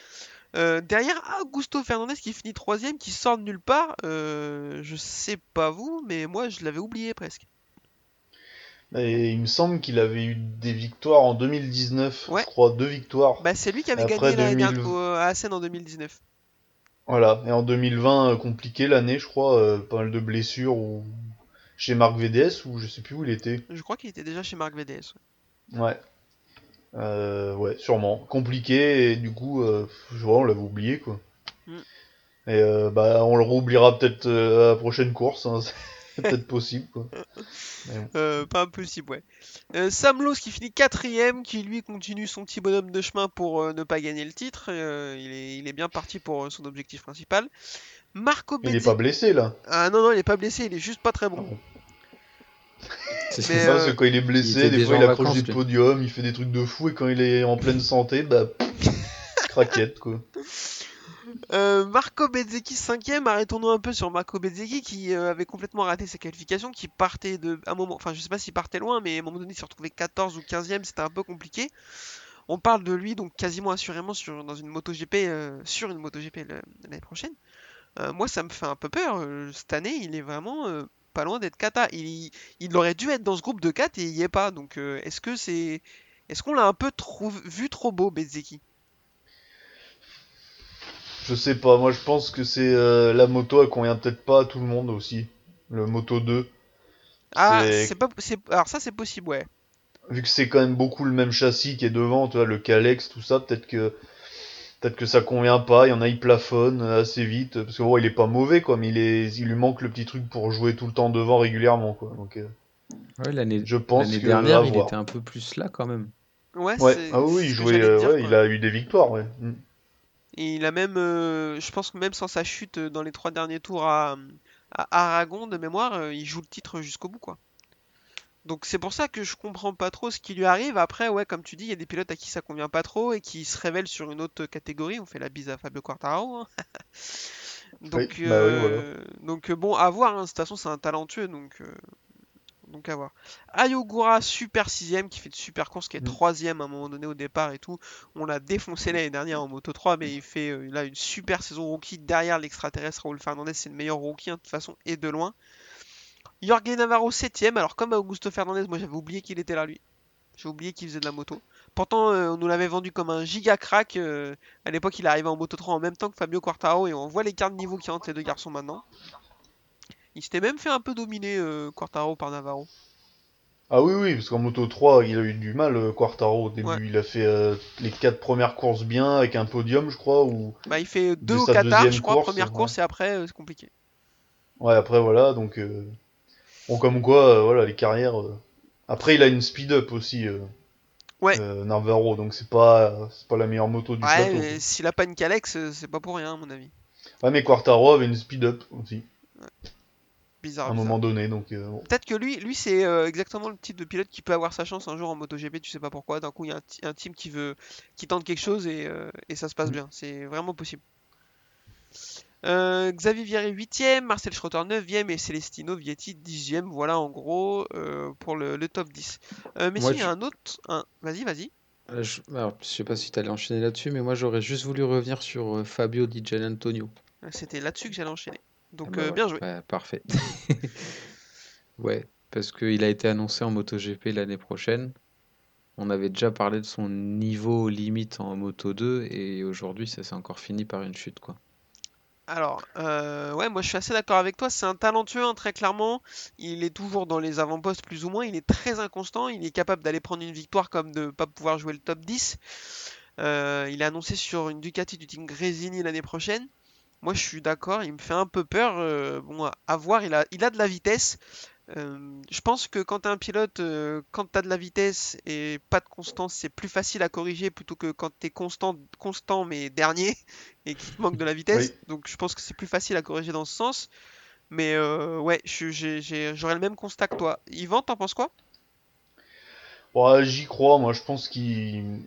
Euh, derrière Augusto Fernandez qui finit troisième, qui sort de nulle part. Euh, je sais pas vous, mais moi je l'avais oublié presque. Et il me semble qu'il avait eu des victoires en 2019, Ouais. je crois, deux victoires. Bah c'est lui qui avait Après gagné l'année 2000 dernière au- à Assen en 2019. Voilà, et en 2020, euh, compliqué l'année, je crois, euh, pas mal de blessures ou chez Marc VDS ou je sais plus où il était. Je crois qu'il était déjà chez Marc VDS. ouais. Ouais. Euh, ouais, sûrement. Compliqué et du coup, euh, je vois, on l'avait oublié quoi. Mm. Et euh, bah, on le réoubliera peut-être à la prochaine course, hein, c'est peut-être possible quoi. Pas impossible, ouais. Sam Lowe qui finit quatrième, qui lui continue son petit bonhomme de chemin pour ne pas gagner le titre. Il, est, il est bien parti pour son objectif principal. Marco Il est Bezzi- pas blessé là. Ah non, non, il est pas blessé, il est juste pas très bon. Mais, C'est euh, ça, c'est quand il est blessé, des fois il accroche vacances, des podiums, il fait des trucs de fou et quand il est en pleine santé, bah craquette quoi. Euh, Marco Bezzecchi cinquième, arrêtons-nous un peu sur Marco Bezzecchi qui euh, avait complètement raté ses qualifications, qui partait de un moment, enfin je sais pas s'il partait loin, mais à un moment donné il s'est retrouvé 14 ou 15e, c'était un peu compliqué. On parle de lui donc quasiment assurément sur, dans une MotoGP, euh, sur une MotoGP l'année prochaine. Euh, moi ça me fait un peu peur, euh, cette année il est vraiment euh, pas loin d'être kata. Il, il aurait dû être dans ce groupe de 4 et il y est pas, donc euh, est-ce que c'est... Est-ce qu'on l'a un peu trop, vu trop beau Bezzecchi Je sais pas, moi je pense que c'est euh, la moto, elle convient peut-être pas à tout le monde aussi. Le Moto 2. Ah, C'est- pas... Alors ça c'est possible, ouais. Vu que c'est quand même beaucoup le même châssis qui est devant, tu vois, le Calex, tout ça, peut-être que peut-être que ça convient pas, il y en a il plafonne assez vite, parce que bon, il est pas mauvais quoi, mais il est il lui manque le petit truc pour jouer tout le temps devant régulièrement quoi. Donc euh, Ouais, l'année je pense l'année dernière, il voir. était un peu plus là quand même. Ouais, Ouais, c'est ah oui, il jouait, euh, dire, ouais, quoi. il a eu des victoires, ouais. Mm. Et il a même, euh, je pense que même sans sa chute dans les trois derniers tours à, à Aragon de mémoire, euh, il joue le titre jusqu'au bout, quoi. Donc c'est pour ça que je comprends pas trop ce qui lui arrive. Après, ouais, comme tu dis, il y a des pilotes à qui ça convient pas trop et qui se révèlent sur une autre catégorie. On fait la bise à Fabio Quartararo. hein. donc, Oui, bah oui, voilà. euh, donc euh, bon, à voir. hein. De toute façon, c'est un talentueux, donc euh, donc à voir. Ayogura, super sixième, qui fait de super courses, qui est Mm. troisième à un moment donné au départ et tout. On l'a défoncé l'année dernière en Moto 3, mais il fait euh, là une super saison rookie derrière l'extraterrestre Raúl Fernandez. C'est le meilleur rookie hein, de toute façon et de loin. Jorge Navarro 7ème, alors comme Augusto Fernandez, moi j'avais oublié qu'il était là lui. J'ai oublié qu'il faisait de la moto. Pourtant, euh, on nous l'avait vendu comme un giga crack. euh, à l'époque, il arrivait en Moto 3 en même temps que Fabio Quartaro et on voit l'écart de niveau a entre les deux garçons maintenant. Il s'était même fait un peu dominer euh, Quartaro par Navarro. Ah oui, oui, parce qu'en Moto 3, il a eu du mal, Quartaro, au début. Ouais. Il a fait euh, les quatre premières courses bien, avec un podium, je crois, ou... Bah, il fait deux au Qatar, je crois, course, première ouais. course et après euh, c'est compliqué. Ouais, après, voilà, donc... euh, Bon, comme quoi, euh, voilà, les carrières... euh, Après, il a une speed-up aussi, euh, Ouais. euh, Navarro, donc c'est pas, c'est pas la meilleure moto du Ouais, plateau. mais s'il a pas une Calex, c'est pas pour rien, à mon avis. Ouais, mais Quartaro avait une speed-up aussi, Bizarre. à un bizarre. moment donné, donc... euh, bon. Peut-être que lui, lui c'est euh, exactement le type de pilote qui peut avoir sa chance un jour en MotoGP, tu sais pas pourquoi. D'un coup, il y a un, un team qui veut, qui tente quelque chose et, et ça se passe Mm. bien. C'est vraiment possible. Euh, Xavier Vieri 8ème, Marcel Schroeter 9ème et Celestino Vietti 10ème. Voilà en gros euh, pour le, le top 10. Euh, mais Moi, si, il y a je- un autre. Un... Vas-y, vas-y. Euh, Je, alors, je sais pas si tu allais enchaîner là-dessus, mais moi j'aurais juste voulu revenir sur Fabio Di Gianantonio. C'était là-dessus que j'allais enchaîner. Donc Ah bah ouais. bien joué. Ouais, parfait. ouais, parce qu'il a été annoncé en MotoGP l'année prochaine. On avait déjà parlé de son niveau limite en Moto 2 et aujourd'hui ça s'est encore fini par une chute quoi. Alors, euh, ouais, moi je suis assez d'accord avec toi. C'est un talentueux, hein, très clairement. Il est toujours dans les avant-postes, plus ou moins. Il est très inconstant. Il est capable d'aller prendre une victoire comme de pas pouvoir jouer le top 10. Euh, il est annoncé sur une Ducati du team Gresini l'année prochaine. Moi je suis d'accord. Il me fait un peu peur. euh, bon, à- voir. Il a de la vitesse. Euh, je pense que quand t'es un pilote, euh, quand t'as de la vitesse et pas de constance, c'est plus facile à corriger plutôt que quand t'es constant, constant mais dernier et qu'il te manque de la vitesse. Donc je pense que c'est plus facile à corriger dans ce sens. Mais euh, ouais, j'aurais le même constat que toi. Yvan, t'en penses quoi? Ouais, j'y crois, moi je pense qu'il.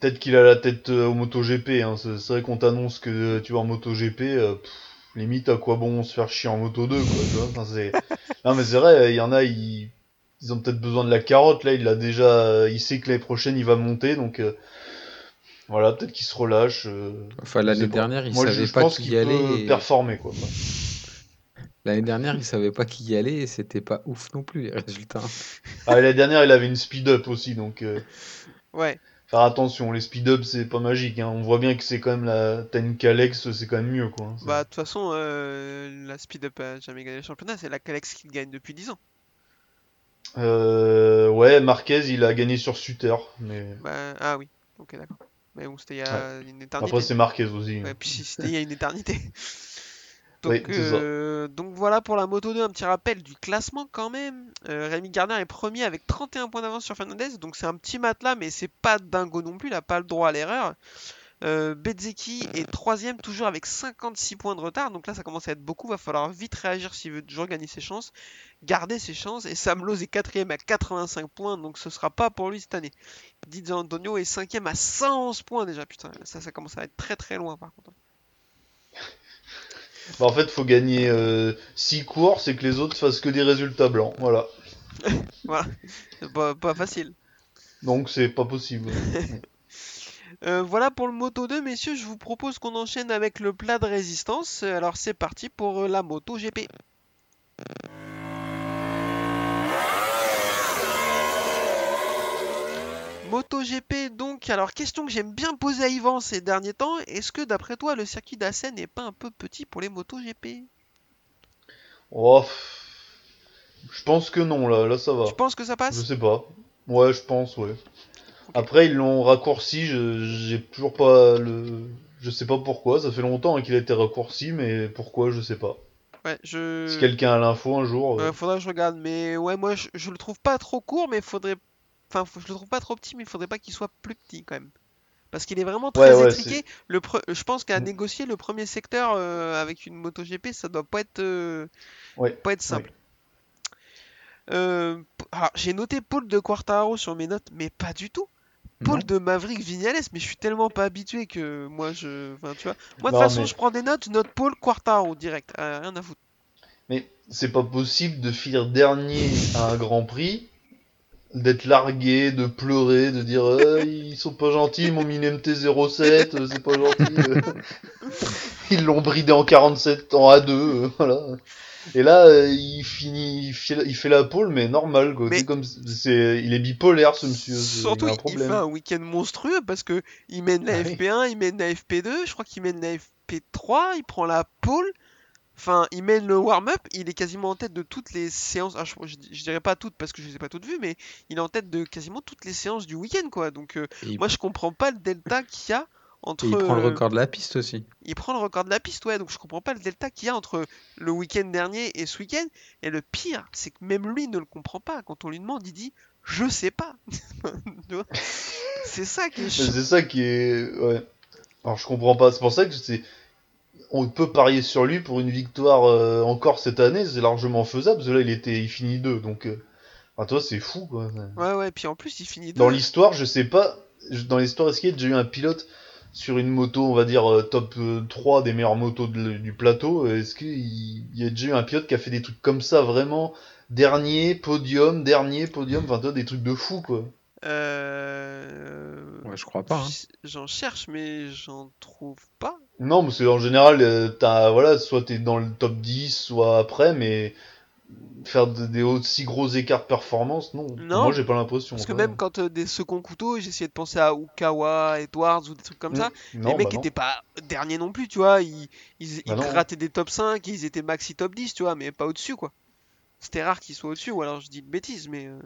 Peut-être qu'il a la tête au MotoGP. Hein. C'est vrai qu'on t'annonce que tu vas en MotoGP. pff, limite, à quoi bon se faire chier en Moto 2, quoi. Tu vois Enfin, c'est- non, mais c'est vrai, il y en a, ils, ils ont peut-être besoin de la carotte. Là, il a déjà. Il sait que l'année prochaine, il va monter. Donc, euh, voilà, peut-être qu'il se relâche. euh, Enfin, l'année dernière, il Moi, savait je pas pense qu'il y allait. et- performer, quoi. L'année dernière, il savait pas qui y allait et c'était pas ouf non plus les résultats. Ah, l'année dernière, il avait une speed-up aussi. Donc, euh, Ouais. Faire attention. Les speed-up, c'est pas magique. Hein. On voit bien que c'est quand même la. T'as une Calex, c'est quand même mieux, quoi. Bah, de toute façon, euh, la Speed Up a jamais gagné le championnat, c'est la Calex qui le gagne depuis 10 ans. Euh, ouais, Marquez, il a gagné sur Suter, mais Bah, ah oui, ok, d'accord. Mais bon, c'était il y a une éternité. après c'est Marquez aussi. Ouais, puis c'était il y a une éternité. Donc, euh, donc voilà pour la Moto 2, un petit rappel du classement quand même. Euh, Rémi Gardner est premier avec 31 points d'avance sur Fernandez, donc c'est un petit matelas, mais c'est pas dingo non plus, il a pas le droit à l'erreur. Euh, Bezzecchi est troisième toujours avec 56 points de retard, donc là ça commence à être beaucoup, va falloir vite réagir s'il veut toujours gagner ses chances, garder ses chances, et Sam Lowe est quatrième à 85 points, donc ce sera pas pour lui cette année. Di Antonio est cinquième à 111 points déjà, putain, ça, ça commence à être très très loin par contre. Bah, en fait, faut gagner 6 courses et que les autres fassent que des résultats blancs. Voilà. C'est pas, pas facile. Donc c'est pas possible. Euh, voilà pour le Moto 2, messieurs, je vous propose qu'on enchaîne avec le plat de résistance. Euh, Alors c'est parti pour euh, la Moto GP. Moto GP donc, alors question que j'aime bien poser à Yvan ces derniers temps, est-ce que d'après toi le circuit d'Assen n'est pas un peu petit pour les Moto GP Oh, je pense que non, là, là ça va. Tu penses que ça Je passe sais pas. Ouais, je pense, ouais. Après, ils l'ont raccourci, je- j'ai toujours pas le. Je sais pas pourquoi, ça fait longtemps hein, qu'il a été raccourci, mais pourquoi, je sais pas. Ouais, je... Si quelqu'un a l'info un jour. euh, Ouais, faudrait que je regarde, mais ouais, moi je, je le trouve pas trop court, mais faudrait. Enfin, faut- je le trouve pas trop petit, mais il faudrait pas qu'il soit plus petit quand même. Parce qu'il est vraiment très Ouais, ouais, étriqué. Le pre- Je pense qu'à Mm. négocier le premier secteur euh, avec une MotoGP, ça doit pas être, euh, Ouais, pas être simple. Euh, j'ai noté Paul de Quartaro sur mes notes, mais pas du tout. Paul Non. de Maverick Vignales, mais je suis tellement pas habitué que moi je. Enfin, tu vois. Moi de toute façon, mais- je prends des notes, je note Paul Quartaro direct. Rien à foutre. Mais c'est pas possible de finir dernier à un Grand Prix, d'être largué, de pleurer, de dire Euh, ils sont pas gentils, ils m'ont mis une MT-07, euh, c'est pas gentil. euh. Ils l'ont bridé en 47 en A2, euh, voilà. Et là, euh, il finit, il fait, il fait la pole, mais normal, quoi. Mais- C'est comme, c'est, il est bipolaire, ce monsieur. Surtout, il a un il fait un week-end monstrueux parce que il mène la Ah oui. FP1, il mène la FP2, je crois qu'il mène la FP3, il prend la pole. Enfin, il mène le warm-up, il est quasiment en tête de toutes les séances. ah, je, je, je dirais pas toutes parce que je les ai pas toutes vues, mais il est en tête de quasiment toutes les séances du week-end, quoi. Donc, euh, il, moi, je comprends pas le delta qu'il y a entre. et il prend le euh, record de la piste aussi. il prend le record de la piste, ouais. Donc, je comprends pas le delta qu'il y a entre le week-end dernier et ce week-end. Et le pire, c'est que même lui ne le comprend pas. Quand on lui demande, il dit Je sais pas. C'est ça qui est. C'est ça qui est. Ouais. Alors je comprends pas. C'est pour ça que c'est. On peut parier sur lui pour une victoire euh, encore cette année, c'est largement faisable. Parce que là, il était, il finit deux, donc. Euh... Enfin, toi, c'est fou, quoi. Ouais, ouais, puis en plus, il finit Dans deux. l'histoire, je sais pas. Dans l'histoire, est-ce qu'il y a déjà eu un pilote sur une moto, on va dire euh, top euh, 3 des meilleures motos de- du plateau? Est-ce qu'il il y a déjà eu un pilote qui a fait des trucs comme ça, vraiment? Dernier, podium, dernier, podium, enfin, toi, des trucs de fou, quoi. Euh... Ouais, je crois pas. hein. J'en cherche, mais j'en trouve pas. Non, parce qu'en général, euh, t'as, voilà, soit t'es dans le top 10, soit après, mais faire de- des aussi gros écarts de performance, non. Non, Moi, j'ai pas l'impression. Parce que même quand euh, des seconds couteaux, j'essayais de penser à Ukawa, Edwards ou des trucs comme Mm. ça. Non, les mecs bah non. étaient pas derniers non plus, tu vois. Ils, ils, Bah ils non. grattaient des top 5, ils étaient maxi top 10, tu vois, mais pas au-dessus, quoi. C'était rare qu'ils soient au-dessus, ou alors je dis de bêtises, mais. euh,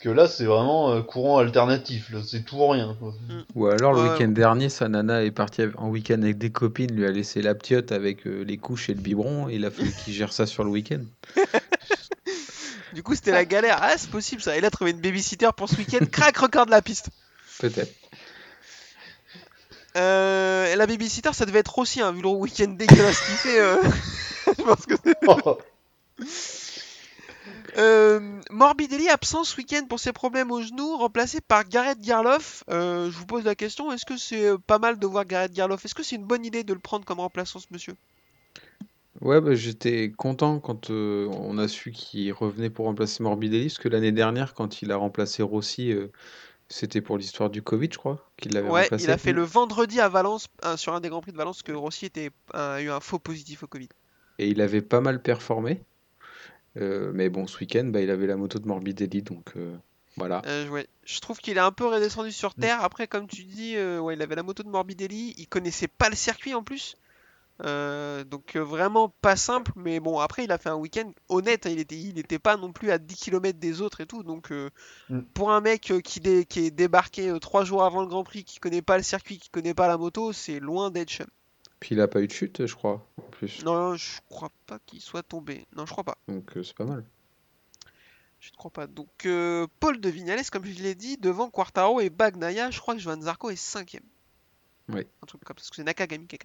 que là, c'est vraiment euh, courant alternatif, là, c'est tout ou rien. quoi. Ou alors le Ouais, week-end dernier, sa nana est partie en week-end avec des copines, lui a laissé la ptiote avec euh, les couches et le biberon, et il a fallu qu'il gère ça sur le week-end. Du coup, c'était la galère. Ah, c'est possible ça. Et là, trouver une babysitter pour ce week-end, crac, record de la piste. Peut-être. Euh, et la babysitter, ça devait être aussi, hein, vu le week-end dégueulasse qu'il fait. euh, Je pense que c'est. Euh, Morbidelli absent ce week-end pour ses problèmes au genou, remplacé par Gareth Garloff. Euh, je vous pose la question, est-ce que c'est euh, pas mal de voir Gareth Garloff Est-ce que c'est une bonne idée de le prendre comme remplaçant ce monsieur? Ouais, bah, j'étais content quand euh, on a su qu'il revenait pour remplacer Morbidelli, parce que l'année dernière, quand il a remplacé Rossi, c'était pour l'histoire du Covid, je crois, qu'il l'avait Ouais, remplacé. il a fait le vendredi à Valence, sur un des Grands Prix de Valence, que Rossi était, a eu un faux positif au Covid. Et il avait pas mal performé. Euh, mais bon, ce week-end, bah, il avait la moto de Morbidelli, donc euh, voilà. Euh, ouais. Je trouve qu'il est un peu redescendu sur terre. Après, comme tu dis, ouais, il avait la moto de Morbidelli. Il connaissait pas le circuit en plus. Euh, donc euh, vraiment pas simple. Mais bon, après, il a fait un week-end honnête. hein, il était, il était pas non plus à 10 km des autres et tout. Donc euh, Mm. pour un mec qui, dé- qui est débarqué euh, trois jours avant le Grand Prix, qui connaît pas le circuit, qui connaît pas la moto, c'est loin d'être chum. Puis il a pas eu de chute, je crois, en plus. Non, je crois pas qu'il soit tombé. Non, je crois pas. Donc euh, c'est pas mal. Je ne crois pas. Donc, euh, Paul de Vignales, comme je l'ai dit, devant Quartaro et Bagnaia, je crois que Johan Zarco est cinquième. Oui. Un truc comme ça, parce que c'est Nakagami qui.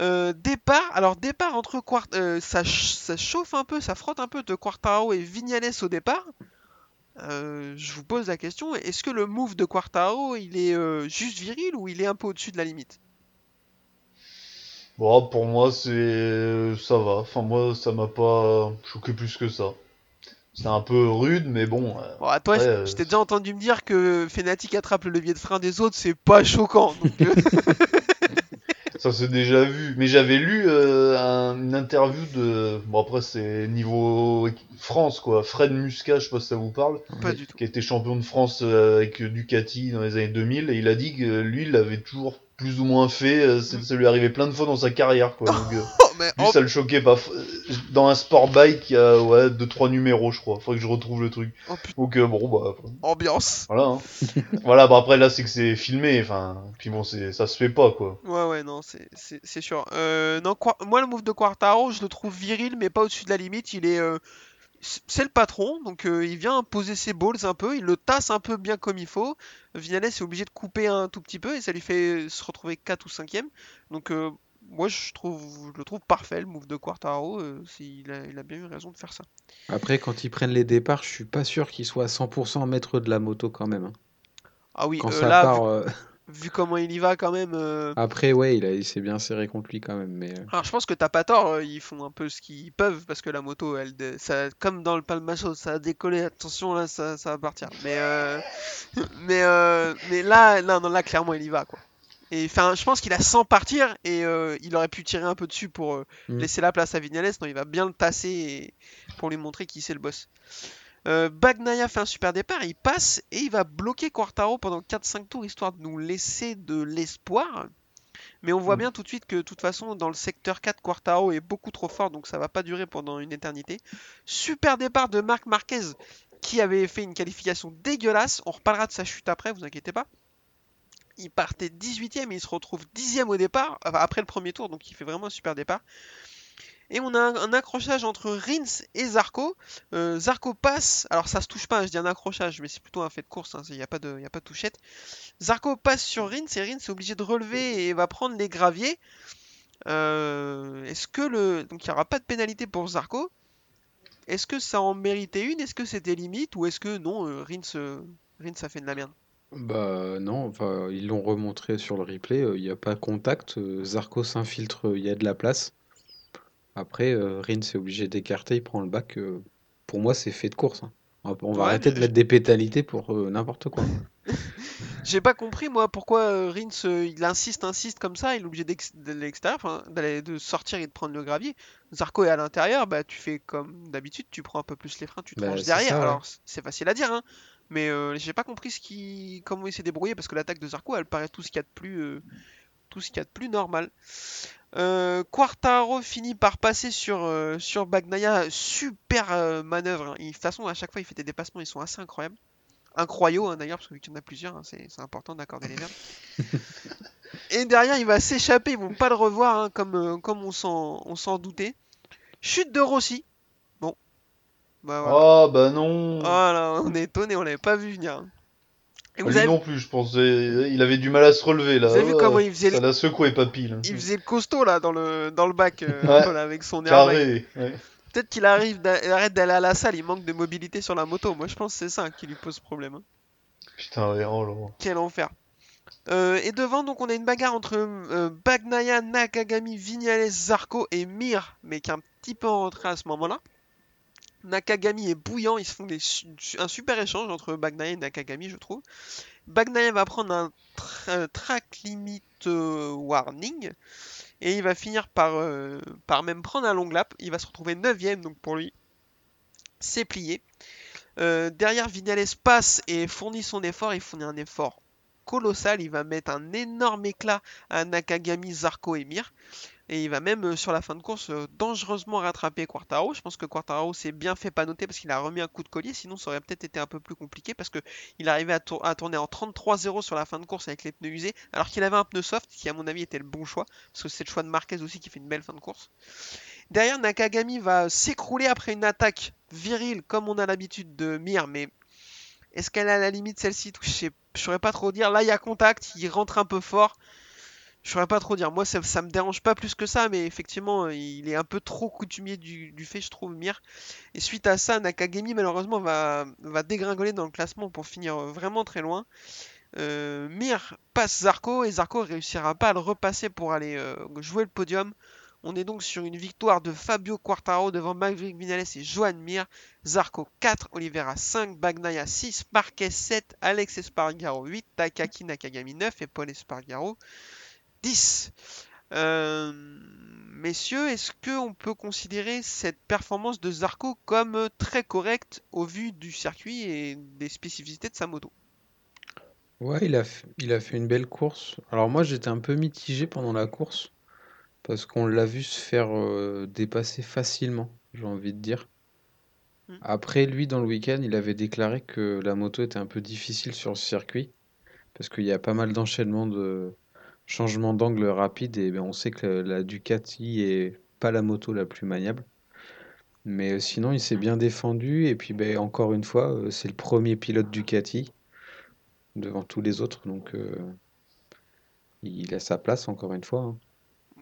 Euh, départ, alors départ entre Quart euh, ça, ch- ça chauffe un peu, ça frotte un peu de Quartaro et Vignales au départ. Euh, je vous pose la question, est-ce que le move de Quartaro, il est euh, juste viril ou il est un peu au-dessus de la limite? Bon, pour moi, c'est ça va. Enfin, moi, ça m'a pas choqué plus que ça. C'est un peu rude, mais bon. euh, Bon, à toi, Ouais, je- euh, t'ai déjà entendu me dire que Fnatic attrape le levier de frein des autres, c'est pas choquant. donc, euh, Ça s'est déjà vu. Mais j'avais lu euh, un- une interview de. Bon, après, c'est niveau France, quoi. Fred Muscat, je sais pas si ça vous parle. pas du tout. Qui a été champion de France avec Ducati dans les années 2000. Et il a dit que lui, il l'avait toujours plus ou moins fait. euh, Ça lui arrivait plein de fois dans sa carrière, quoi. Donc, euh, Oh, mais lui, ça le choquait pas. Euh, Dans un sport bike, il y a ouais, 2-3 numéros, je crois. Faudrait que je retrouve le truc. Oh, putain, Donc, euh, bon, bah. ambiance. Voilà. Hein. voilà, bah après, là, c'est que c'est filmé. Enfin, puis bon, c'est ça se fait pas, quoi. Ouais, ouais, non, c'est- sûr. Euh, non, moi, le move de Quartaro, je le trouve viril, mais pas au-dessus de la limite. Il est. euh, C'est le patron, donc euh, il vient poser ses balls un peu, il le tasse un peu bien comme il faut. Vinales est obligé de couper un tout petit peu et ça lui fait se retrouver 4 ou 5ème. Donc, euh, moi, je trouve, je le trouve parfait le move de Quartaro. euh, il, a, il a bien eu raison de faire ça. Après, quand ils prennent les départs, je suis pas sûr qu'ils soient à 100% maître de la moto quand même. hein. Ah oui, Quand euh, ça là, part, vu, vu comment il y va quand même. euh, après, ouais, il, a- il s'est bien serré contre lui quand même. Mais euh, Alors je pense que t'as pas tort, euh, ils font un peu ce qu'ils peuvent parce que la moto, elle, ça, comme dans le Palmacho, ça a décollé. Attention là, ça, ça va partir. Mais euh, mais euh, mais là, là, non, là clairement il y va quoi. Et enfin, je pense qu'il a 100 partir et il aurait pu tirer un peu dessus pour Mm. laisser la place à Vignales. Non, il va bien le tasser et- pour lui montrer qui c'est le boss. Euh, Bagnaia fait un super départ, il passe et il va bloquer Quartaro pendant 4-5 tours histoire de nous laisser de l'espoir. Mais on voit Mm. bien tout de suite que de toute façon dans le secteur 4 Quartaro est beaucoup trop fort donc ça va pas durer pendant une éternité. Super départ de Marc Marquez qui avait fait une qualification dégueulasse. On reparlera de sa chute après, vous inquiétez pas. Il partait 18ème et il se retrouve 10ème au départ, après le premier tour, donc il fait vraiment un super départ. Et on a un, accrochage entre Rins et Zarco. Euh, Zarco passe, alors ça se touche pas, hein, je dis un accrochage, mais c'est plutôt un fait de course, il n'y a, pas de- touchette. Zarco passe sur Rins et Rins est obligé de relever et va prendre les graviers. Euh, Est-ce que le. Donc il n'y aura pas de pénalité pour Zarco. Est-ce que ça en méritait une? Est-ce que c'était limite? Ou est-ce que non, euh, Rins, euh, Rins a fait de la merde? Bah non, enfin, ils l'ont remontré sur le replay. Il n'y a pas contact. euh, Zarco s'infiltre, il y a de la place. Après, euh, Rins est obligé d'écarter, il prend le bac. euh, pour moi, c'est fait de course. hein. On va, Ouais, arrêter de mettre des pénalités pour euh, n'importe quoi. J'ai pas compris moi pourquoi euh, Rins euh, il insiste, insiste comme ça, il est obligé de l'extérieur, d'aller de sortir et de prendre le gravier. Zarco est à l'intérieur, bah tu fais comme d'habitude, tu prends un peu plus les freins, tu te Bah, ranges derrière. ça, ouais. Alors c'est facile à dire, hein, mais j'ai pas compris ce qui, comment il s'est débrouillé parce que l'attaque de Zarco elle paraît tout ce qu'il y a de plus, tout ce qu'il y a de plus normal. Euh, Quartaro finit par passer sur, euh, sur Bagnaia, super euh, manœuvre. hein. Il- De toute façon, à chaque fois, il fait des dépassements, ils sont assez incroyables. Incroyaux hein, d'ailleurs, parce que vu qu'il y en a plusieurs, hein, c'est important d'accorder les verbes. Et derrière, il va s'échapper, ils vont pas le revoir, comme, euh, comme on s'en on s'en doutait. Chute de Rossi. Bon. Bah voilà. Ah bah non. Voilà, on est étonné, on l'avait pas vu venir. Et vous Lui avez, non plus, je pense. Il avait du mal à se relever là. Vous avez vu comment il faisait Ça l'a secoué, papy. Là. il faisait le costaud là dans le dans le bac euh, Ouais. voilà, avec son. Carré. ouais. Peut-être qu'il arrive arrête d'aller à la salle, il manque de mobilité sur la moto. Moi je pense que c'est ça qui lui pose problème. hein. Putain, oh là. Quel enfer. Euh, et devant donc on a une bagarre entre euh, Bagnaia, Nakagami, Vignales, Zarco et Mir, mais qui est un petit peu en retrait à ce moment-là. Nakagami est bouillant, ils se font un super échange entre Bagnaia et Nakagami, je trouve. Bagnaia va prendre un tra- track limit euh, warning et il va finir par, euh, par même prendre un long lap. Il va se retrouver 9ème, donc pour lui, c'est plié. Euh, derrière, Vignales passe et fournit son effort. Il fournit un effort colossal. Il va mettre un énorme éclat à Nakagami, Zarco et Mir. Et il va même, euh, sur la fin de course, euh, dangereusement rattraper Quartaro. Je pense que Quartaro s'est bien fait pas noter parce qu'il a remis un coup de collier. Sinon, ça aurait peut-être été un peu plus compliqué parce qu'il arrivait à, tour- à tourner en 33-0 sur la fin de course avec les pneus usés. Alors qu'il avait un pneu soft qui, à mon avis, était le bon choix. Parce que c'est le choix de Marquez aussi qui fait une belle fin de course. Derrière, Nakagami va s'écrouler après une attaque virile comme on a l'habitude de Mir, mais est-ce qu'elle à la limite celle-ci? Je je saurais pas trop dire. Là, il y a contact, il rentre un peu fort. Je saurais pas trop dire. Moi, ça, ça me dérange pas plus que ça, mais effectivement, euh, il est un peu trop coutumier du, fait, je trouve, Mir. Et suite à ça, Nakagami, malheureusement, va, va dégringoler dans le classement pour finir euh, vraiment très loin. Euh, Mir passe Zarco et Zarco réussira pas à le repasser pour aller euh, jouer le podium. On est donc sur une victoire de Fabio Quartaro devant Maverick Vinales et Joan Mir. Zarco 4, Oliveira 5, Bagnaia 6, Marquez 7, Alex Espargaro 8, Takaki Nakagami 9 et Paul Espargaro 10. Euh, messieurs, est-ce qu'on peut considérer cette performance de Zarco comme très correcte au vu du circuit et des spécificités de sa moto? Ouais, il a, f- il a fait une belle course. Alors moi, j'étais un peu mitigé pendant la course parce qu'on l'a vu se faire euh, dépasser facilement, j'ai envie de dire. Mm. Après, lui, dans le week-end, il avait déclaré que la moto était un peu difficile sur ce circuit parce qu'il y a pas mal d'enchaînements de changements d'angle rapides et ben, on sait que la Ducati est pas la moto la plus maniable. Mais euh, sinon, il s'est bien défendu et puis ben, encore une fois, euh, c'est le premier pilote Ducati devant tous les autres, donc euh, il a sa place encore une fois. hein.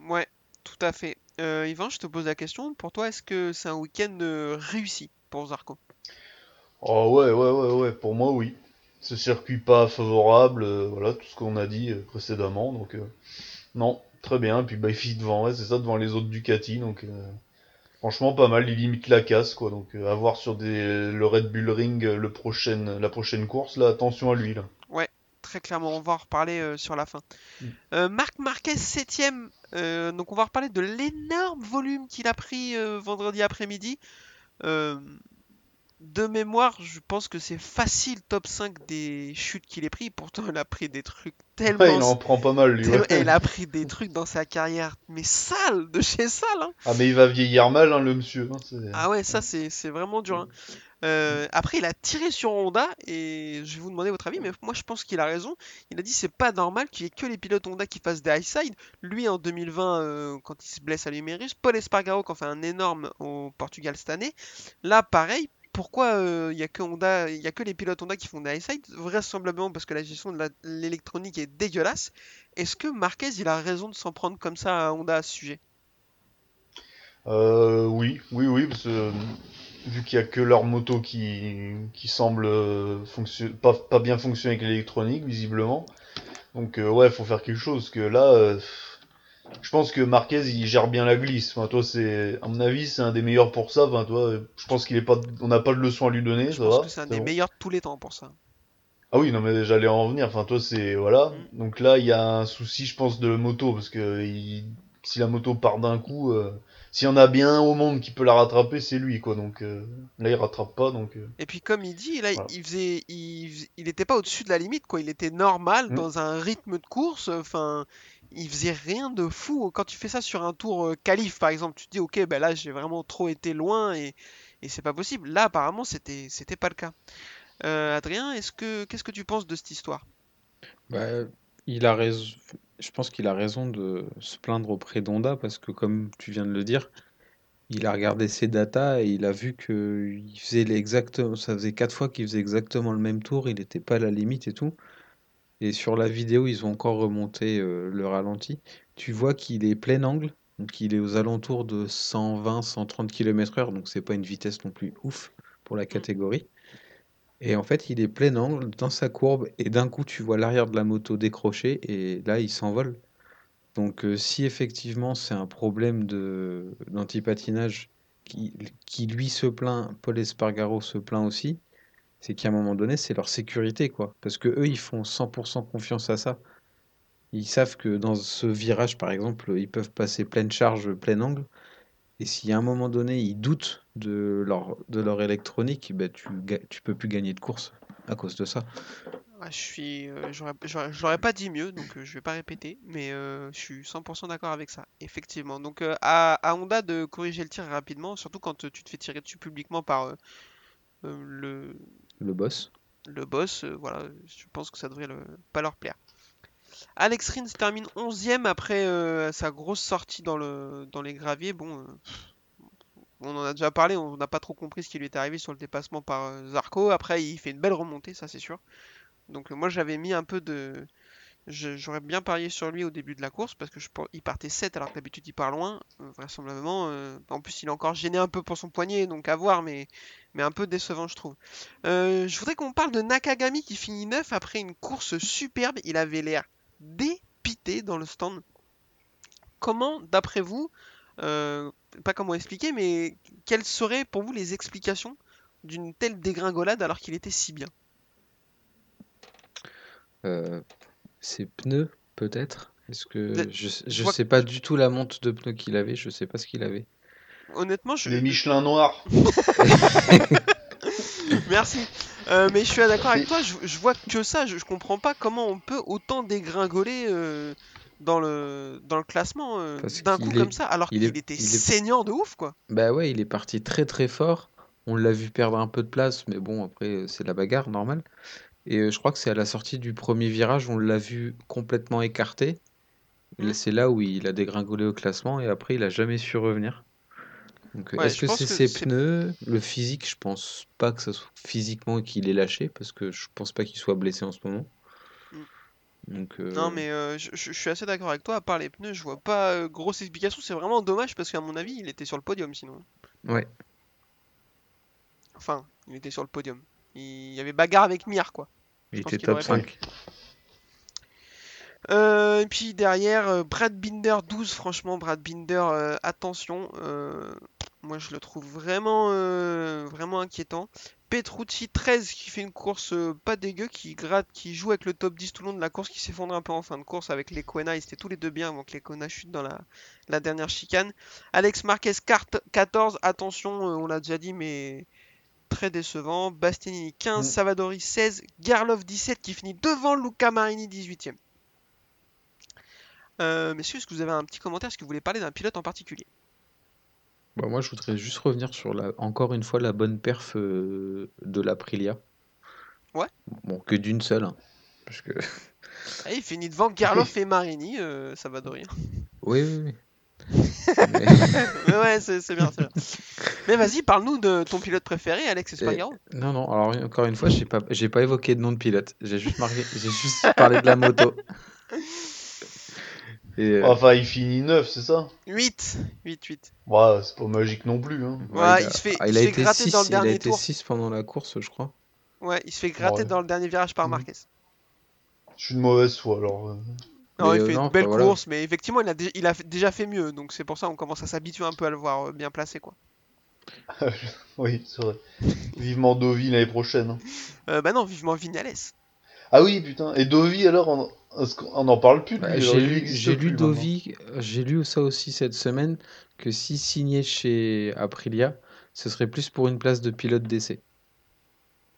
Ouais, tout à fait. Euh, Yvan, je te pose la question. Pour toi, est-ce que c'est un week-end euh, réussi pour Zarco? Oh ouais, ouais, ouais, ouais, pour moi, oui. Ce circuit pas favorable, euh, voilà, tout ce qu'on a dit euh, précédemment, donc euh, non, très bien. Puis bah, il finit devant, ouais, c'est ça, devant les autres Ducati, donc franchement pas mal, il limite la casse, quoi. Donc à voir sur des, le Red Bull Ring le la prochaine course, là, attention à lui, là. Très clairement, on va en reparler sur la fin. Mm. Marc Marquez, 7ème. euh, donc on va reparler de l'énorme volume qu'il a pris vendredi après-midi. De mémoire, je pense que c'est facile top 5 des chutes qu'il ait pris. Pourtant, il a pris des trucs tellement... Ouais, il en prend pas mal, lui. ouais. Il a pris des trucs dans sa carrière, mais sale, de chez sale. hein. Ah mais il va vieillir mal, hein, le monsieur. hein, Ah ouais, ça c'est c'est vraiment dur. Euh, après, il a tiré sur Honda et je vais vous demander votre avis, mais moi je pense qu'il a raison. Il a dit c'est pas normal qu'il y ait que les pilotes Honda qui fassent des high side. Lui en 2020, euh, quand il se blesse à l'humérus, Paul Espargaro qui en fait un énorme au Portugal cette année. Là, pareil. Pourquoi euh, il y a que Honda, il y a que les pilotes Honda qui font des high Vraisemblablement parce que la gestion de l'électronique est dégueulasse. Est-ce que Marquez il a raison de s'en prendre comme ça à Honda à ce sujet? Euh, oui, oui, oui, vu qu'il y a que leur moto qui, semble euh, pas, bien fonctionner avec l'électronique, visiblement. Donc euh, ouais, faut faire quelque chose, que là, euh, je pense que Marquez, il gère bien la glisse. Enfin, toi, c'est, à mon avis, c'est un des meilleurs pour ça. Enfin, toi, je pense qu'il est pas, on n'a pas de leçon à lui donner, Je ça pense va. que c'est un des bon. meilleurs de tous les temps pour ça. Ah oui, non, mais j'allais en venir. Enfin, toi, c'est, voilà. Mm. Donc là, il y a un souci, je pense, de moto, parce que il- si la moto part d'un coup, euh, s'il y en a bien un au monde qui peut la rattraper, c'est lui, quoi. Donc euh, là, il rattrape pas, donc. euh, Et puis comme il dit, là, Voilà. il faisait, il, il était pas au-dessus de la limite, quoi. Il était normal Mm. dans un rythme de course. Enfin, il faisait rien de fou. Quand tu fais ça sur un tour euh, qualif, par exemple, tu te dis, ok, ben là, j'ai vraiment trop été loin et, et c'est pas possible. Là, apparemment, c'était, c'était pas le cas. Euh, Adrien, est-ce que, qu'est-ce que tu penses de cette histoire? Bah, il a raison. Je pense qu'il a raison de se plaindre auprès d'Honda parce que, comme tu viens de le dire, il a regardé ses datas et il a vu que il faisait ça faisait quatre fois qu'il faisait exactement le même tour, il n'était pas à la limite et tout. Et sur la vidéo, ils ont encore remonté euh, le ralenti. Tu vois qu'il est plein angle, donc il est aux alentours de 120-130 km/h, donc c'est pas une vitesse non plus ouf pour la catégorie. Et en fait, il est plein angle dans sa courbe et d'un coup, tu vois l'arrière de la moto décrocher et là, il s'envole. Donc, euh, si effectivement c'est un problème d'antipatinage qui, qui lui se plaint, Paul Espargaro se plaint aussi, c'est qu'à un moment donné, c'est leur sécurité, quoi. Parce que eux, ils font 100% confiance à ça. Ils savent que dans ce virage, par exemple, ils peuvent passer pleine charge, plein angle. Et si à un moment donné, ils doutent de leur, de leur électronique, ben tu, tu peux plus gagner de course à cause de ça. Je suis, euh, j'aurais, pas dit mieux, donc euh, je vais pas répéter, mais euh, je suis 100% d'accord avec ça, effectivement. Donc euh, à, Honda de corriger le tir rapidement, surtout quand euh, tu te fais tirer dessus publiquement par le, Le boss. le boss, euh, voilà, je pense que ça devrait pas leur plaire. Alex Rins termine 11ème après euh, sa grosse sortie dans, le, dans les graviers. Bon, euh, on en a déjà parlé, on n'a pas trop compris ce qui lui est arrivé sur le dépassement par Zarco. Après, il fait une belle remontée, ça c'est sûr. Donc moi j'avais mis un peu de... J'aurais bien parié sur lui au début de la course parce que il partait 7 alors que d'habitude il part loin, euh, vraisemblablement. euh, en plus il est encore gêné un peu pour son poignet, donc à voir, mais, mais un peu décevant je trouve. Euh, je voudrais qu'on parle de Nakagami qui finit 9 après une course superbe. Il avait l'air dépité dans le stand. Comment, d'après vous, pas comment expliquer, mais quelles seraient pour vous les explications d'une telle dégringolade alors qu'il était si bien? Ses pneus, peut-être? Est-ce que De- je, je sais pas du tout la monte de pneus qu'il avait, je sais pas ce qu'il avait. Honnêtement, je... Les Michelin noirs. Merci. Euh, mais je suis d'accord avec toi, je, je vois que ça, je, je comprends pas comment on peut autant dégringoler euh, dans, le, dans le classement euh, d'un coup est- comme ça, alors il qu'il était il est- saignant de ouf, quoi. Bah ouais, il est parti très très fort. On l'a vu perdre un peu de place, mais bon, après, c'est la bagarre, normal. Et euh, je crois que c'est à la sortie du premier virage, on l'a vu complètement écarté. Et là, Mhm. C'est là où il a dégringolé au classement et après, il a jamais su revenir. Donc, euh, Ouais, est-ce je que pense c'est que ses c'est- pneus, le physique? Je pense pas que ça soit physiquement qu'il ait lâché parce que je pense pas qu'il soit blessé en ce moment. Donc, euh, Non, mais euh, je, je- je suis assez d'accord avec toi, à part les pneus, je vois pas euh, grosse explication, c'est vraiment dommage parce qu'à mon avis, il était sur le podium sinon. ouais. Enfin, il était sur le podium. Il y avait bagarre avec Mir, quoi. Il était top pas 5. Euh, et puis derrière, euh, Brad Binder 12, franchement, Brad Binder, euh, attention, moi je le trouve vraiment, vraiment inquiétant. Petrucci 13 qui fait une course pas dégueu, qui gratte, qui joue avec le top 10 tout le long de la course, qui s'effondre un peu en fin de course avec les Quena, ils étaient tous les deux bien avant que les Quena chutent dans la, la dernière chicane. Alex Marquez carte 14, attention, on l'a déjà dit, mais très décevant. Bastianini 15, Mm. Savadori 16, Garlov 17 qui finit devant Luca Marini 18ème. Euh, messieurs, est-ce que vous avez un petit commentaire? Est-ce que vous voulez parler d'un pilote en particulier? Bah, moi, je voudrais juste revenir sur la, encore une fois la bonne perf euh, de l'Aprilia. Ouais. Bon, que d'une seule. hein, parce que... Ah, Il finit devant Garloff et Marini, euh, Savadori. Oui, oui, oui. Mais- Mais ouais, c'est bien, c'est bien. Mais vas-y, parle-nous de ton pilote préféré, Alex Espargaro. Non, non, alors encore une fois, j'ai pas, j'ai pas évoqué de nom de pilote. J'ai juste, marqué, j'ai juste parlé de la moto. Et, euh, Enfin, il finit 9, c'est ça? 8 8, 8. Ouais, c'est pas magique non plus. Hein. Ouais, il se fait- ah, il il a se fait été gratter 6, dans le il a dernier été tour. 6 pendant la course, je crois. Ouais, il se fait gratter Ouais. dans le dernier virage par Mhm. Marquez. Je suis de mauvaise foi alors. euh. Non, Mais, il euh, fait non, une belle voilà. course, mais effectivement, il a, il a déjà fait mieux, donc c'est pour ça qu'on commence à s'habituer un peu à le voir bien placé, quoi. Oui, c'est vrai. Vivement Dovi l'année prochaine. hein. Euh, bah non, vivement Vignales. Ah oui, putain. Et Dovi alors, on, est-ce qu'on- on en parle plus de Bah, lui, j'ai lu, j'ai lu maintenant. Dovi, j'ai lu ça aussi cette semaine, que s'il signait chez Aprilia, ce serait plus pour une place de pilote d'essai.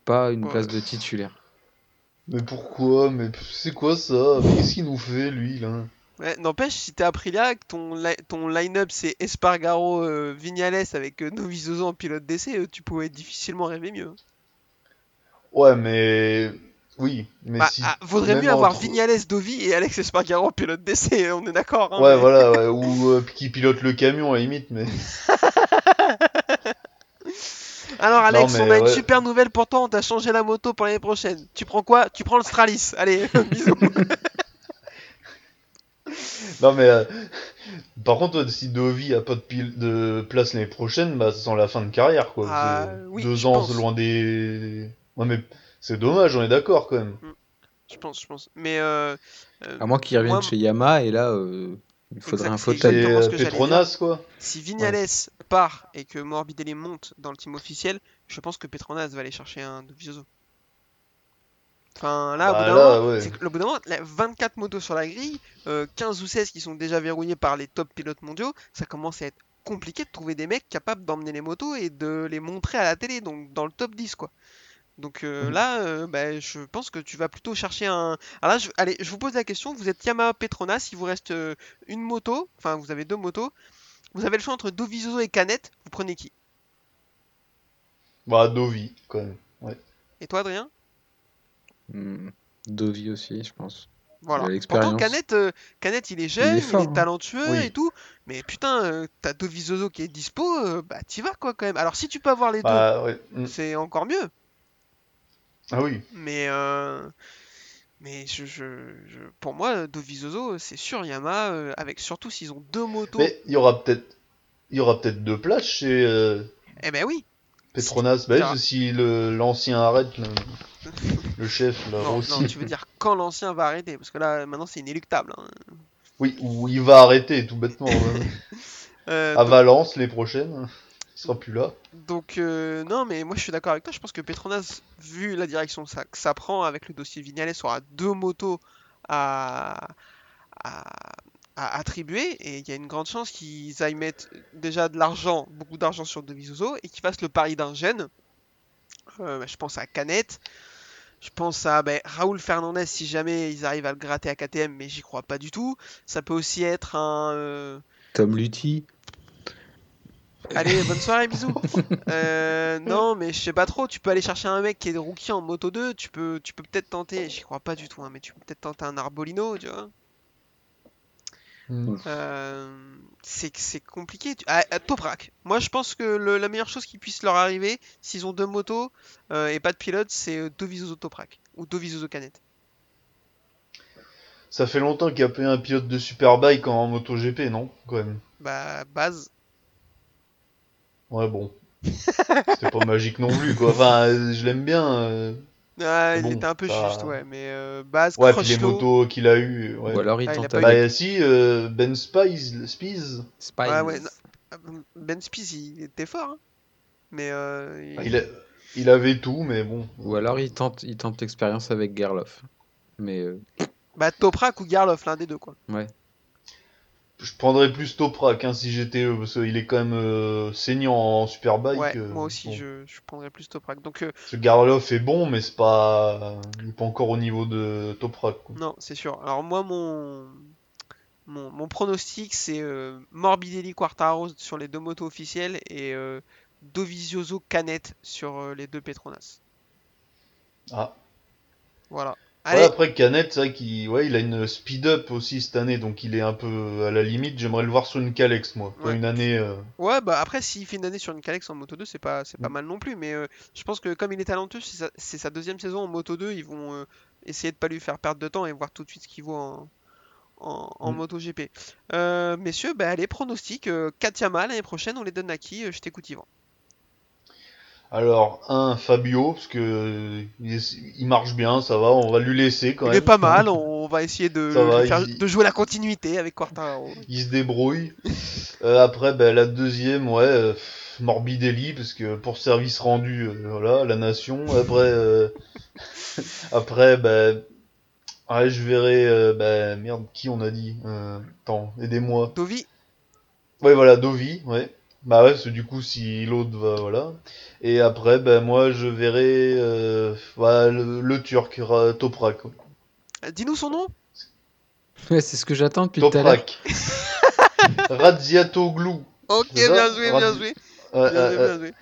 Pas une Ouais. place de titulaire. Mais pourquoi? Mais c'est quoi ça? Mais Qu'est-ce qu'il nous fait lui là? Ouais, n'empêche, si t'es Aprilia, que ton, li- ton line-up c'est Espargaro, euh, Vignales avec euh, Dovizioso en pilote d'essai, euh, tu pouvais difficilement rêver mieux. Ouais, mais oui, mais Bah, si. ah, vaudrait mieux avoir entre- Vignales, Dovi et Alex Espargaro en pilote d'essai, on est d'accord. hein, Ouais, mais- voilà, ouais, ou euh, qui pilote le camion à la limite, mais Alors Alex, on a une super nouvelle pour toi, on t'a changé la moto pour l'année prochaine. Tu prends quoi? Tu prends le Stralis. Allez, bisous. Non mais euh, par contre si Dovi a pas de, pile, de place l'année prochaine, bah ça sent la fin de carrière quoi. Ah, oui, Deux ans pense. loin des. Ouais mais c'est dommage, on est d'accord quand même. je pense, je pense. Mais euh, euh, À moins qu'il revienne moi, chez Yamaha, et là, euh, il faudrait un fauteuil. Petronas quoi. si Vignales part et que Morbidelli monte dans le team officiel, je pense que Petronas va aller chercher un Dovizioso. Enfin, là, au Bah, bout d'un moment, ouais. bout d'un moment, là, 24 motos sur la grille, euh, 15 ou 16 qui sont déjà verrouillés par les top pilotes mondiaux, ça commence à être compliqué de trouver des mecs capables d'emmener les motos et de les montrer à la télé, donc dans le top 10 quoi. Donc euh, Mhm. là, euh, bah, je pense que tu vas plutôt chercher un. Alors là, je... allez, je vous pose la question. Vous êtes Yamaha Petronas, il vous reste euh, une moto, enfin vous avez deux motos. Vous avez le choix entre Dovizioso et Canet. Vous prenez qui? Bah Dovi quand même. Et toi, Adrien? Hmm, Dovi aussi, je pense. Voilà. Pourtant, l'expérience. Canet, euh, Canet, il est jeune, il est, fort, hein. talentueux Oui. et tout. Mais putain, euh, t'as Dovizioso qui est dispo, euh, bah t'y vas quoi quand même. Alors si tu peux avoir les Bah deux, mm. c'est encore mieux. Ah oui. Mais euh, mais je, je, je- pour moi, Dovizioso, c'est sûr euh, avec surtout s'ils ont deux motos. Mais il y aura peut-être il y aura peut-être deux places chez euh, Eh ben oui. Petronas. Bah oui, si l'ancien arrête le, le chef là Non, aussi. non, tu veux dire quand l'ancien va arrêter, parce que là maintenant c'est inéluctable. hein. Oui, ou il va arrêter tout bêtement. Euh, à Valence les prochaines. Il sera plus là. Donc euh, non, mais moi je suis d'accord avec toi. Je pense que Petronas, vu la direction ça- que ça prend avec le dossier Vignales, aura deux motos à, à, à attribuer et il y a une grande chance qu'ils aillent mettre déjà de l'argent, beaucoup d'argent sur Dovizioso et qu'ils fassent le pari d'un jeune. Euh, bah, je pense à Canet. Je pense à ben, Raoul Fernandez si jamais ils arrivent à le gratter à KTM, mais j'y crois pas du tout. Ça peut aussi être un. euh, Tom Lutti. Allez, bonne soirée, bisous. Euh, non, mais je sais pas trop. Tu peux aller chercher un mec qui est rookie en moto 2. Tu peux, tu peux peut-être tenter. J'y crois pas du tout, hein, mais tu peux peut-être tenter un Arbolino, tu vois. Mm. Euh, c'est c'est compliqué. Ah, Toprak. Moi, je pense que le- la meilleure chose qui puisse leur arriver, s'ils ont deux motos euh, et pas de pilote, c'est euh, Dovizioso Toprak ou Dovizioso Canet. Ça fait longtemps qu'il y a pas un pilote de Superbike en MotoGP, non Quand même? Bah, base. Ouais, bon. C'était pas magique non plus, quoi. Enfin, euh, je l'aime bien. euh. Ah, il Bon, était un peu juste, ouais. Mais euh, base, Ouais, puis les motos qu'il a eu. Ouais. Ou alors il Ah, il a tente pas eu avec Bah, si, euh, Ben Spies, Spies, Spies. Ouais, ouais, non. Ben Spies, il était fort. hein. Mais euh, il- il, a- il avait tout, mais bon. Ou alors il tente, il tente l'expérience avec Gerloff. Mais euh, Bah Toprak ou Garloff, l'un des deux quoi. Je prendrais plus Toprak hein, si j'étais eux, parce qu'il est quand même euh, saignant en Superbike. ouais, euh, moi aussi bon. je, je prendrais plus Toprak. Donc euh, Ce Garloff est bon, mais c'est pas. Il est pas encore au niveau de Toprak. quoi. non, c'est sûr. Alors moi mon mon, mon pronostic c'est Morbidelli Quartaro sur les deux motos officielles et Dovizioso Canet sur les deux Petronas. Ah. Voilà. Ouais, après Canet, c'est vrai qu'il ouais, il a une speed up aussi cette année, donc il est un peu à la limite. J'aimerais le voir sur une Calex, moi. Pas Ouais. une année. euh, ouais bah après s'il fait une année sur une Calex en moto 2 c'est pas c'est pas Mm. mal non plus mais euh, je pense que comme il est talentueux c'est sa, c'est sa deuxième saison en moto 2 ils vont euh, essayer de pas lui faire perdre de temps et voir tout de suite ce qu'il vaut en en, en Mm. MotoGP. Euh, messieurs, bah, allez, pronostic. Euh, 4 Yamaha l'année prochaine, on les donne à qui Je t'écoute, Yvan. Alors, un Fabio, parce que il, il marche bien, ça va, on va lui laisser quand Il même. est pas mal, on va essayer de, Ça va, de faire- il- de jouer la continuité avec Quartararo. Il se débrouille. Euh, après, ben, la deuxième, ouais, euh, Morbidelli, parce que pour service rendu, euh, voilà, la nation. Après, après, ben, ouais, je verrai, ben, merde, qui on a dit Attends, aidez-moi. Dovi, Ouais, voilà, Dovi, ouais. Bah ouais, parce que du coup, si l'autre va, voilà. Et après, ben, moi, je verrai, euh, voilà, le, le Turc, Ra- Toprak. euh, dis-nous son nom ouais, c'est ce que j'attends depuis tout à l'heure. Toprak. Radziatoglu. Ok, C'est ça bien joué, bien Radi- joué. Ouais, Bien ouais, joué, bien joué.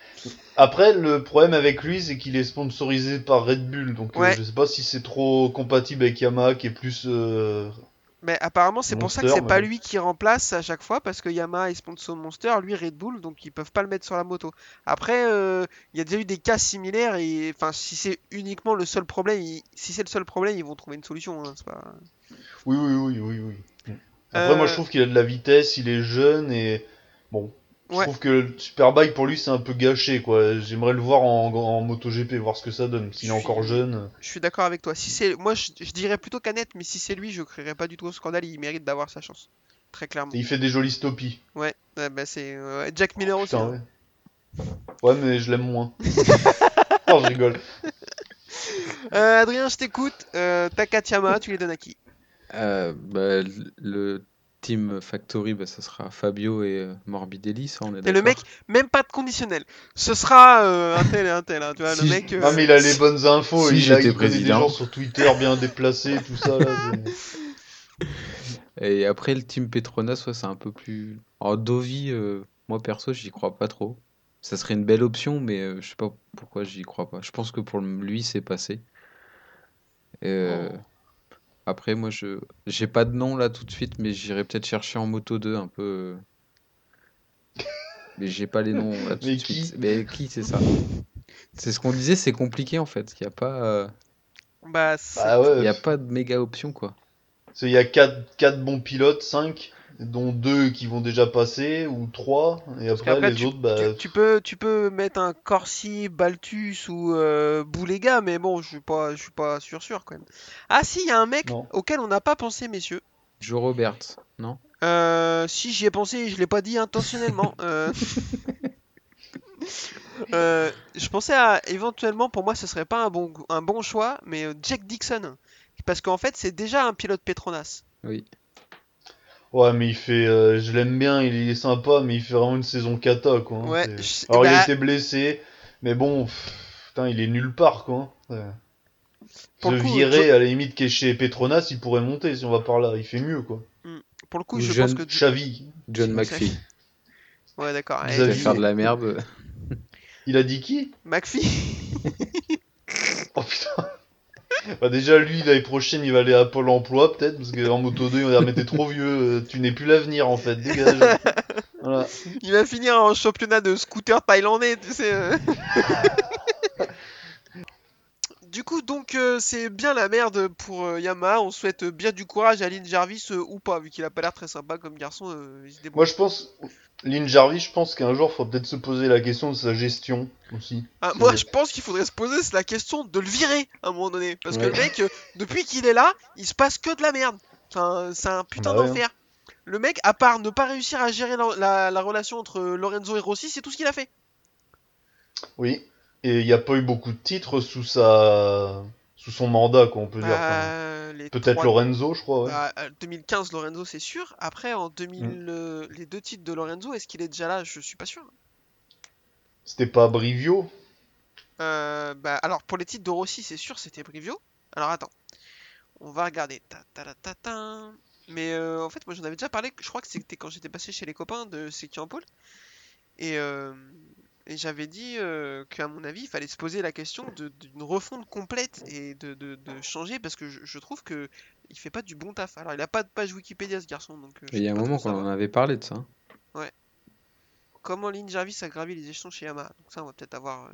Après, le problème avec lui, c'est qu'il est sponsorisé par Red Bull, donc euh, Ouais. je sais pas si c'est trop compatible avec Yamaha, qui est plus euh, Mais apparemment, c'est pour ça que c'est pas lui qui remplace à chaque fois parce que Yamaha est sponsor Monster, lui Red Bull, donc ils peuvent pas le mettre sur la moto. Après, euh, il y a déjà eu des cas similaires et enfin, si c'est uniquement le seul problème, ils- si c'est le seul problème, ils vont trouver une solution. hein, c'est pas... Oui, oui, oui, oui, oui. Après, moi, Euh, je trouve qu'il a de la vitesse, il est jeune et bon. Je Ouais. trouve que le Superbike pour lui c'est un peu gâché quoi. J'aimerais le voir en, en MotoGP, voir ce que ça donne. S'il est Je suis- encore jeune. Je suis d'accord avec toi. Si c'est, moi, je, je dirais plutôt Canet, mais si c'est lui, je créerais pas du tout au scandale. Il mérite d'avoir sa chance, très clairement. Et il fait des jolies stoppies. Ouais, bah c'est euh, Jack Miller aussi. Putain, hein. ouais. Ouais, mais je l'aime moins. non, je rigole. Euh, Adrien, je t'écoute. Euh, Takatiyama, tu les donnes à qui? Euh, bah, le Team Factory, bah, ça sera Fabio et euh, Morbidelli, ça on est Et le mec, même pas de conditionnel. Ce sera euh, un tel et un tel. hein, tu vois, Si le mec. euh, Non, mais il a les bonnes infos. Si il a j'étais il connaît des président. gens sur Twitter bien déplacés, tout ça. Là, Et après, le Team Petronas, ouais, c'est un peu plus. Alors, Dovi, euh, moi perso, j'y crois pas trop. Ça serait une belle option, mais euh, je sais pas pourquoi j'y crois pas. Je pense que pour lui, c'est passé. Et, euh, Oh. Après, moi, je j'ai pas de nom là tout de suite, mais j'irai peut-être chercher en Moto 2 un peu. euh. Mais j'ai pas les noms là tout Mais de qui suite. Mais qui, c'est ça? C'est ce qu'on disait, c'est compliqué en fait. Il y a pas, euh, Bah, c'est- Bah il y ouais. a pas de méga option quoi. Il y a 4, quatre bons pilotes, 5, dont 2 qui vont déjà passer, ou 3. Et après, les tu- autres, bah. tu, tu peux, tu peux mettre un Corsi, Baltus ou euh, Boulega, mais bon, je suis pas, je suis pas sûr sûr quand même. Ah si, il y a un mec Non. auquel on n'a pas pensé, messieurs. Joe Roberts, non? Euh, si j'y ai pensé, je l'ai pas dit intentionnellement. Euh, euh, je pensais à éventuellement, pour moi, ce serait pas un bon, un bon choix, mais Jack Dixon, parce qu'en fait, c'est déjà un pilote Petronas. Oui. Ouais, mais il fait. euh, je l'aime bien, il est sympa, mais il fait vraiment une saison cata, quoi. hein, Ouais. je- Alors, il bah, a été blessé, mais bon, pff, putain, il est nulle part, quoi. hein. Ouais. Pour Se le coup, virer, Jo- à la limite, qui est chez Petronas, il pourrait monter si on va par là. Il fait mieux, quoi. pour le coup, Ou je jeune pense que. Xavi, John McPhee. Ouais, d'accord. Il va faire de la merde. il a dit qui? McPhee. Oh putain Bah déjà lui l'année prochaine il va aller à Pôle emploi peut-être parce qu'en moto 2 il va dire mais t'es trop vieux, euh, tu n'es plus l'avenir en fait, dégage. voilà. Il va finir en championnat de scooter thaïlandais, tu sais. Du coup, donc, euh, c'est bien la merde pour euh, Yamaha. On souhaite bien du courage à Lynn Jarvis euh, ou pas, vu qu'il a pas l'air très sympa comme garçon. euh, il se. Moi je pense, Lynn Jarvis je pense qu'un jour faut peut-être se poser la question de sa gestion aussi. Ah, moi, je pense qu'il faudrait se poser la question de le virer à un moment donné. Parce que le mec, depuis qu'il est là, il se passe que de la merde. Enfin, c'est un putain Bah d'enfer. Le mec, à part ne pas réussir à gérer la, la- la relation entre Lorenzo et Rossi, c'est tout ce qu'il a fait. Oui. Et il n'y a pas eu beaucoup de titres sous sa sous son mandat quoi on peut dire. Euh, peut-être trois- Lorenzo je crois ouais. Bah, euh, 2015 Lorenzo c'est sûr. Après en 2000 Mm. euh, les deux titres de Lorenzo est-ce qu'il est déjà là? Je suis pas sûr. C'était pas Brivio? Euh, bah, alors pour les titres de Rossi c'est sûr c'était Brivio. Alors attends, on va regarder. Ta, ta, ta, ta. Mais euh, en fait moi j'en avais déjà parlé. Je crois que c'était quand j'étais passé chez les copains de Seki en. Et, euh, et j'avais dit euh, qu'à mon avis il fallait se poser la question d'une refonte complète et de, de- de changer parce que je, je trouve que il fait pas du bon taf. Alors il a pas de page Wikipédia ce garçon donc. euh, Il y a un moment qu'on en avait parlé de ça. hein. Comment Lynn Jarvis a gravi les échelons chez Yamaha. Donc ça, on va peut-être avoir. euh,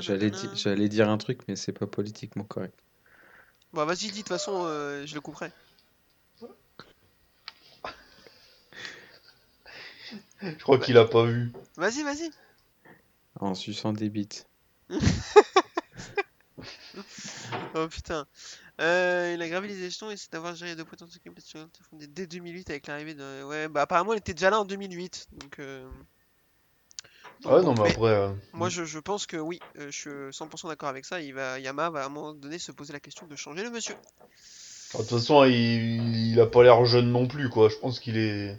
J'allais di- dire un truc, mais c'est pas politiquement correct. Bon, vas-y, dis, de toute façon, euh, je le couperai. Je crois qu'il a pas vu. Vas-y, vas-y. En suçant des bites. Oh putain. Euh, il a gravi les échelons et c'est d'avoir géré deux points de dès 2008 avec l'arrivée de. Ouais, bah apparemment, il était déjà là en 2008. Donc. euh, donc Ouais bon, non mais après euh, Moi, je, je pense que oui, euh, je suis 100% d'accord avec ça. Il va, Yamaha va à un moment donné se poser la question de changer le monsieur. de toute façon il, il a pas l'air jeune non plus quoi. Je pense qu'il est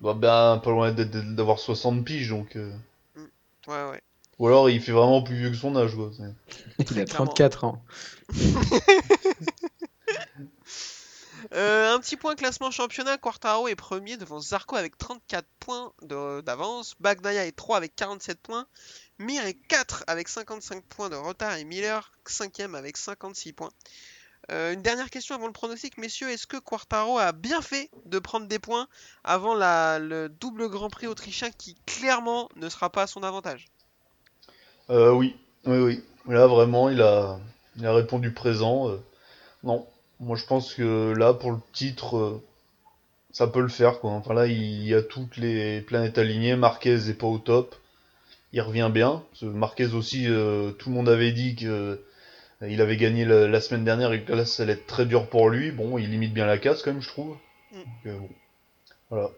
Mm. bah, bien pas loin d'avoir 60 piges donc. euh, Ouais, ouais. Ou alors il fait vraiment plus vieux que son âge quoi. c'est- Il a clairement. 34 ans. Euh, un petit point classement championnat, Quartaro est premier devant Zarco avec 34 points de- d'avance, Bagnaia est 3 avec 47 points, Mir est 4 avec 55 points de retard et Miller 5ème avec 56 points. Euh, une dernière question avant le pronostic, messieurs. Est-ce que Quartaro a bien fait de prendre des points avant le double Grand Prix autrichien qui clairement ne sera pas à son avantage? Euh, oui, oui, oui. Là, vraiment, il a, répondu présent. euh, non, moi je pense que là, pour le titre, ça peut le faire, quoi. Enfin là, il y a toutes les planètes alignées. Marquez est pas au top. Il revient bien. Marquez aussi, tout le monde avait dit que il avait gagné la, la semaine dernière et que là, ça allait être très dur pour lui. Bon, il limite bien la casse, quand même, je trouve. Mm. Donc, euh, bon. Voilà.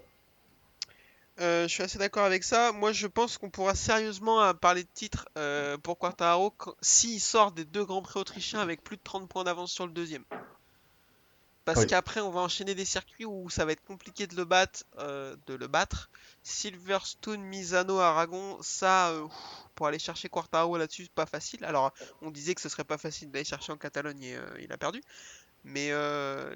Euh, je suis assez d'accord avec ça. Moi, je pense qu'on pourra sérieusement euh, parler de titre euh, pour Quartaro s'il sort des deux Grands Prix autrichiens avec plus de 30 points d'avance sur le deuxième. Parce Oui. qu'après, on va enchaîner des circuits où ça va être compliqué de le battre. euh, de le battre. Silverstone, Misano, Aragon, ça, euh, pour aller chercher Quartaro là-dessus, pas facile. Alors, on disait que ce serait pas facile d'aller chercher en Catalogne et euh, il a perdu. Mais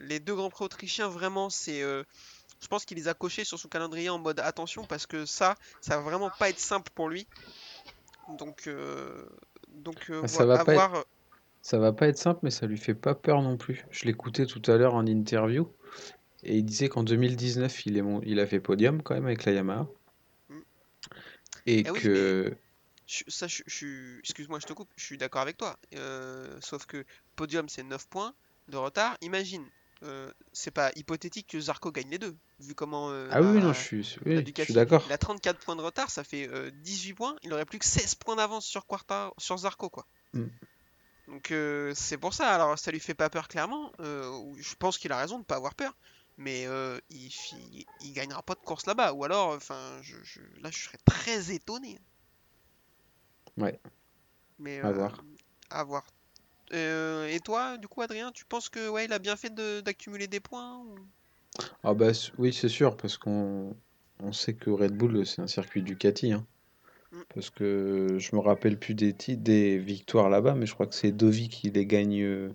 les deux Grands Prix autrichiens, vraiment, c'est. je pense qu'il les a cochés sur son calendrier en mode attention parce que ça, ça va vraiment pas être simple pour lui. Donc, euh, donc euh, ça va à pas être- voir. Ça va pas être simple, mais ça lui fait pas peur non plus. Je l'écoutais tout à l'heure en interview et il disait qu'en 2019, il est mon- il a fait podium quand même avec la Yamaha. Mm. Et Eh oui, que Je- ça, je. Excuse-moi, je te coupe. Je suis d'accord avec toi. Euh, sauf que podium, c'est 9 points de retard. Imagine, euh, c'est pas hypothétique que Zarco gagne les deux, vu comment. euh, Ah oui, la- non, je suis, la oui, je Ducati. suis d'accord. Il a 34 points de retard, ça fait euh, 18 points. Il aurait plus que 16 points d'avance sur Quarta, sur Zarco, quoi. Mm. Donc euh, c'est pour ça. Alors ça lui fait pas peur clairement. Euh, je pense qu'il a raison de pas avoir peur. Mais euh, il, il, il gagnera pas de course là-bas. Ou alors, enfin, je, je- là, je serais très étonné. Ouais. Mais À voir. à voir. Et toi, du coup, Adrien, tu penses que ouais, il a bien fait de- d'accumuler des points ou- Ah bah oui, c'est sûr, parce qu'on on sait que Red Bull, c'est un circuit Ducati. Hein. Parce que je me rappelle plus des titres, des victoires là-bas, mais je crois que c'est Dovi qui les gagne euh,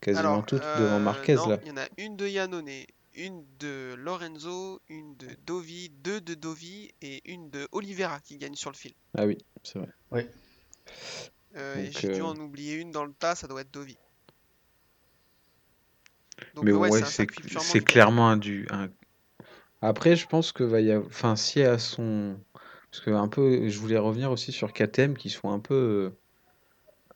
quasiment Alors, toutes euh, devant Marquez non, là. Il y en a une de Yannone, une de Lorenzo, une de Dovi, deux de Dovi et une de Oliveira qui gagne sur le fil. Ah oui, c'est vrai. Euh, et Donc, j'ai dû euh, en oublier une dans le tas, ça doit être Dovi. Donc Mais ouais, ouais, c'est clairement un du. un- Après, je pense que va y avoir. Enfin, si à son. Parce que un peu, je voulais revenir aussi sur KTM qui sont un peu euh,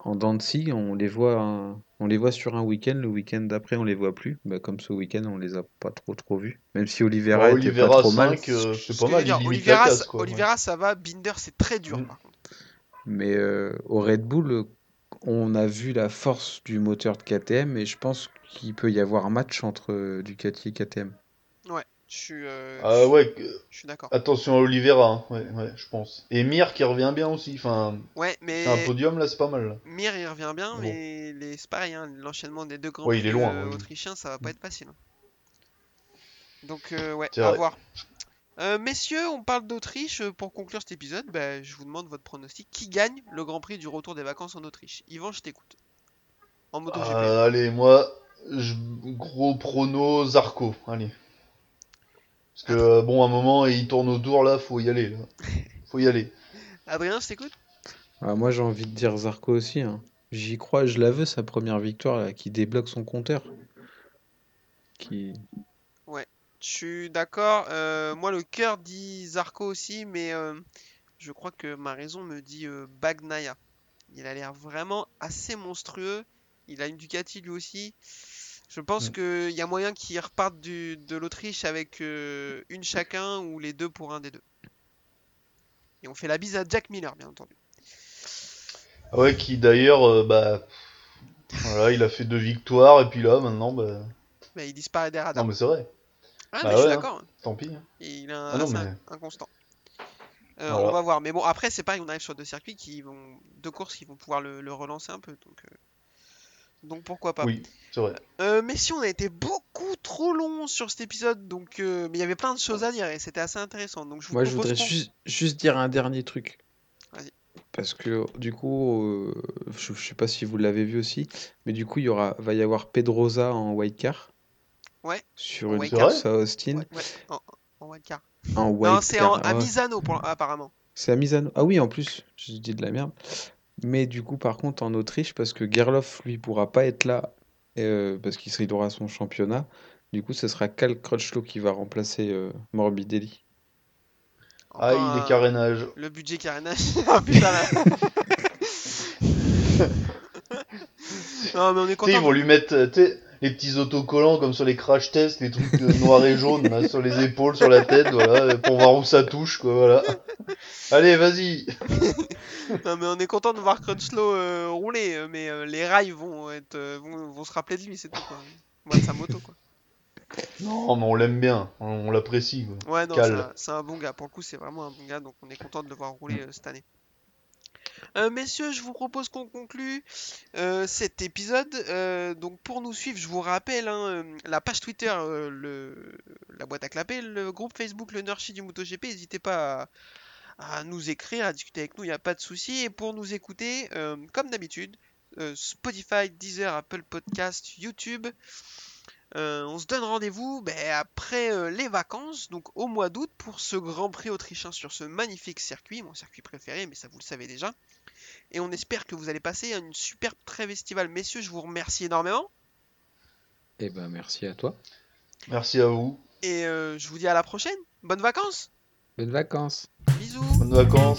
en dents de scie. On les voit, un- on les voit sur un week-end. Le week-end d'après, on les voit plus. Bah, comme ce week-end, on les a pas trop trop vus. Même si Oliveira Bah, était Oliveira pas trop mal. 5, euh, Ce c'est pas mal, dire, Oliveira, ça- ouais. Va, Binder, c'est très dur Mm. contre. Mais euh, au Red Bull, on a vu la force du moteur de KTM et je pense qu'il peut y avoir un match entre Ducati et KTM. Je suis, euh, Ah ouais, je suis d'accord. attention à Oliveira, hein. ouais, ouais, je pense. Et Mir qui revient bien aussi, enfin, Ouais, mais c'est un podium là, c'est pas mal. là. Mir il revient bien, Bon. mais les... c'est pareil, hein, l'enchaînement des deux grands Ouais, il est loin, euh, ouais. autrichiens, ça va pas être facile. hein. Donc euh, ouais, à voir. Messieurs, on parle d'Autriche. Pour conclure cet épisode, bah, je vous demande votre pronostic. Qui gagne le Grand Prix du retour des vacances en Autriche? Yvan, je t'écoute. En MotoGP. Euh, allez, moi, je- gros prono Zarco, allez. Parce que euh, bon, à un moment, il tourne autour là, faut y aller. Là. Faut y aller. Adrien, je t'écoute Ah, moi, j'ai envie de dire Zarco aussi. hein. J'y crois, je la veux, sa première victoire là, qui débloque son compteur. Qui... Je suis d'accord. euh, moi, le cœur dit Zarco aussi, mais euh, je crois que ma raison me dit euh, Bagnaia. Il a l'air vraiment assez monstrueux. Il a une Ducati lui aussi. Je pense Mm. qu'il y a moyen qu'il reparte du, de l'Autriche avec euh, une chacun ou les deux pour un des deux. Et on fait la bise à Jack Miller, bien entendu. Ah ouais, qui d'ailleurs, euh, bah, voilà, il a fait deux victoires et puis là, maintenant, bah, Mais il disparaît des radars. non mais c'est vrai, Ah, bah mais je suis hein. d'accord. hein. tant pis. hein. Il un, Ah non, mais- in- inconstant. Euh, Voilà. On va voir. Mais bon, après, c'est pareil, on arrive sur deux circuits qui vont. deux courses qui vont pouvoir le, le relancer un peu. Donc, donc pourquoi pas. Oui, c'est vrai. Euh, mais si on a été beaucoup trop long sur cet épisode, donc euh, mais il y avait plein de choses à dire et c'était assez intéressant. Donc je vous Moi, je propose voudrais juste, juste dire un dernier truc. Vas-y. Parce que du coup, euh, je, je sais pas si vous l'avez vu aussi, mais du coup, il y aura, va y avoir Pedrosa en wildcard. Ouais. Sur une wildcard. course à Austin. Ouais, ouais, en, en wildcard. En Non, c'est en- wildcard. à. Misano pour, apparemment. C'est à Misano. Ah oui, en plus, je dis de la merde. Mais du coup, par contre, en Autriche, parce que Gerloff, lui, pourra pas être là. euh, parce qu'il se ridera son championnat. Du coup, ce sera Cal Crutchlow qui va remplacer euh, Morbidelli. Ah, Encore il un- est carénage. Le budget carénage. Ah, putain, là. non, mais on est Tu sais, content. ils vont lui mettre euh, tu sais, les petits autocollants comme sur les crash tests, les trucs noirs et jaunes là, sur les épaules, sur la tête, voilà, pour voir où ça touche, quoi, voilà. Allez, vas-y. Non, mais on est content de voir Crutchlow euh, rouler, euh, mais euh, les rails vont, être, vont, vont se rappeler de lui, c'est tout. Quoi. De sa moto, quoi. Non, mais on l'aime bien, on, on l'apprécie. quoi. Ouais, non, c'est un- bon gars. Pour le coup, c'est vraiment un bon gars, donc on est content de le voir rouler euh, cette année. Euh, messieurs, je vous propose qu'on conclue euh, cet épisode. Euh, donc, pour nous suivre, je vous rappelle hein, la page Twitter, la boîte à clapper, le groupe Facebook, le Nurchi du MotoGP. N'hésitez pas à, à nous écrire, à discuter avec nous, il n'y a pas de souci. Et pour nous écouter, comme d'habitude, Spotify, Deezer, Apple Podcast, YouTube. Euh, on se donne rendez-vous ben, après euh, les vacances, donc au mois d'août, pour ce Grand Prix autrichien sur ce magnifique circuit, mon circuit préféré, mais ça vous le savez déjà. Et on espère que vous allez passer une superbe trêve estivale. Messieurs, je vous remercie énormément. Et ben, merci à toi. Merci à vous. Et euh, je vous dis à la prochaine. Bonnes vacances. Bonnes vacances. Bisous. Bonnes vacances.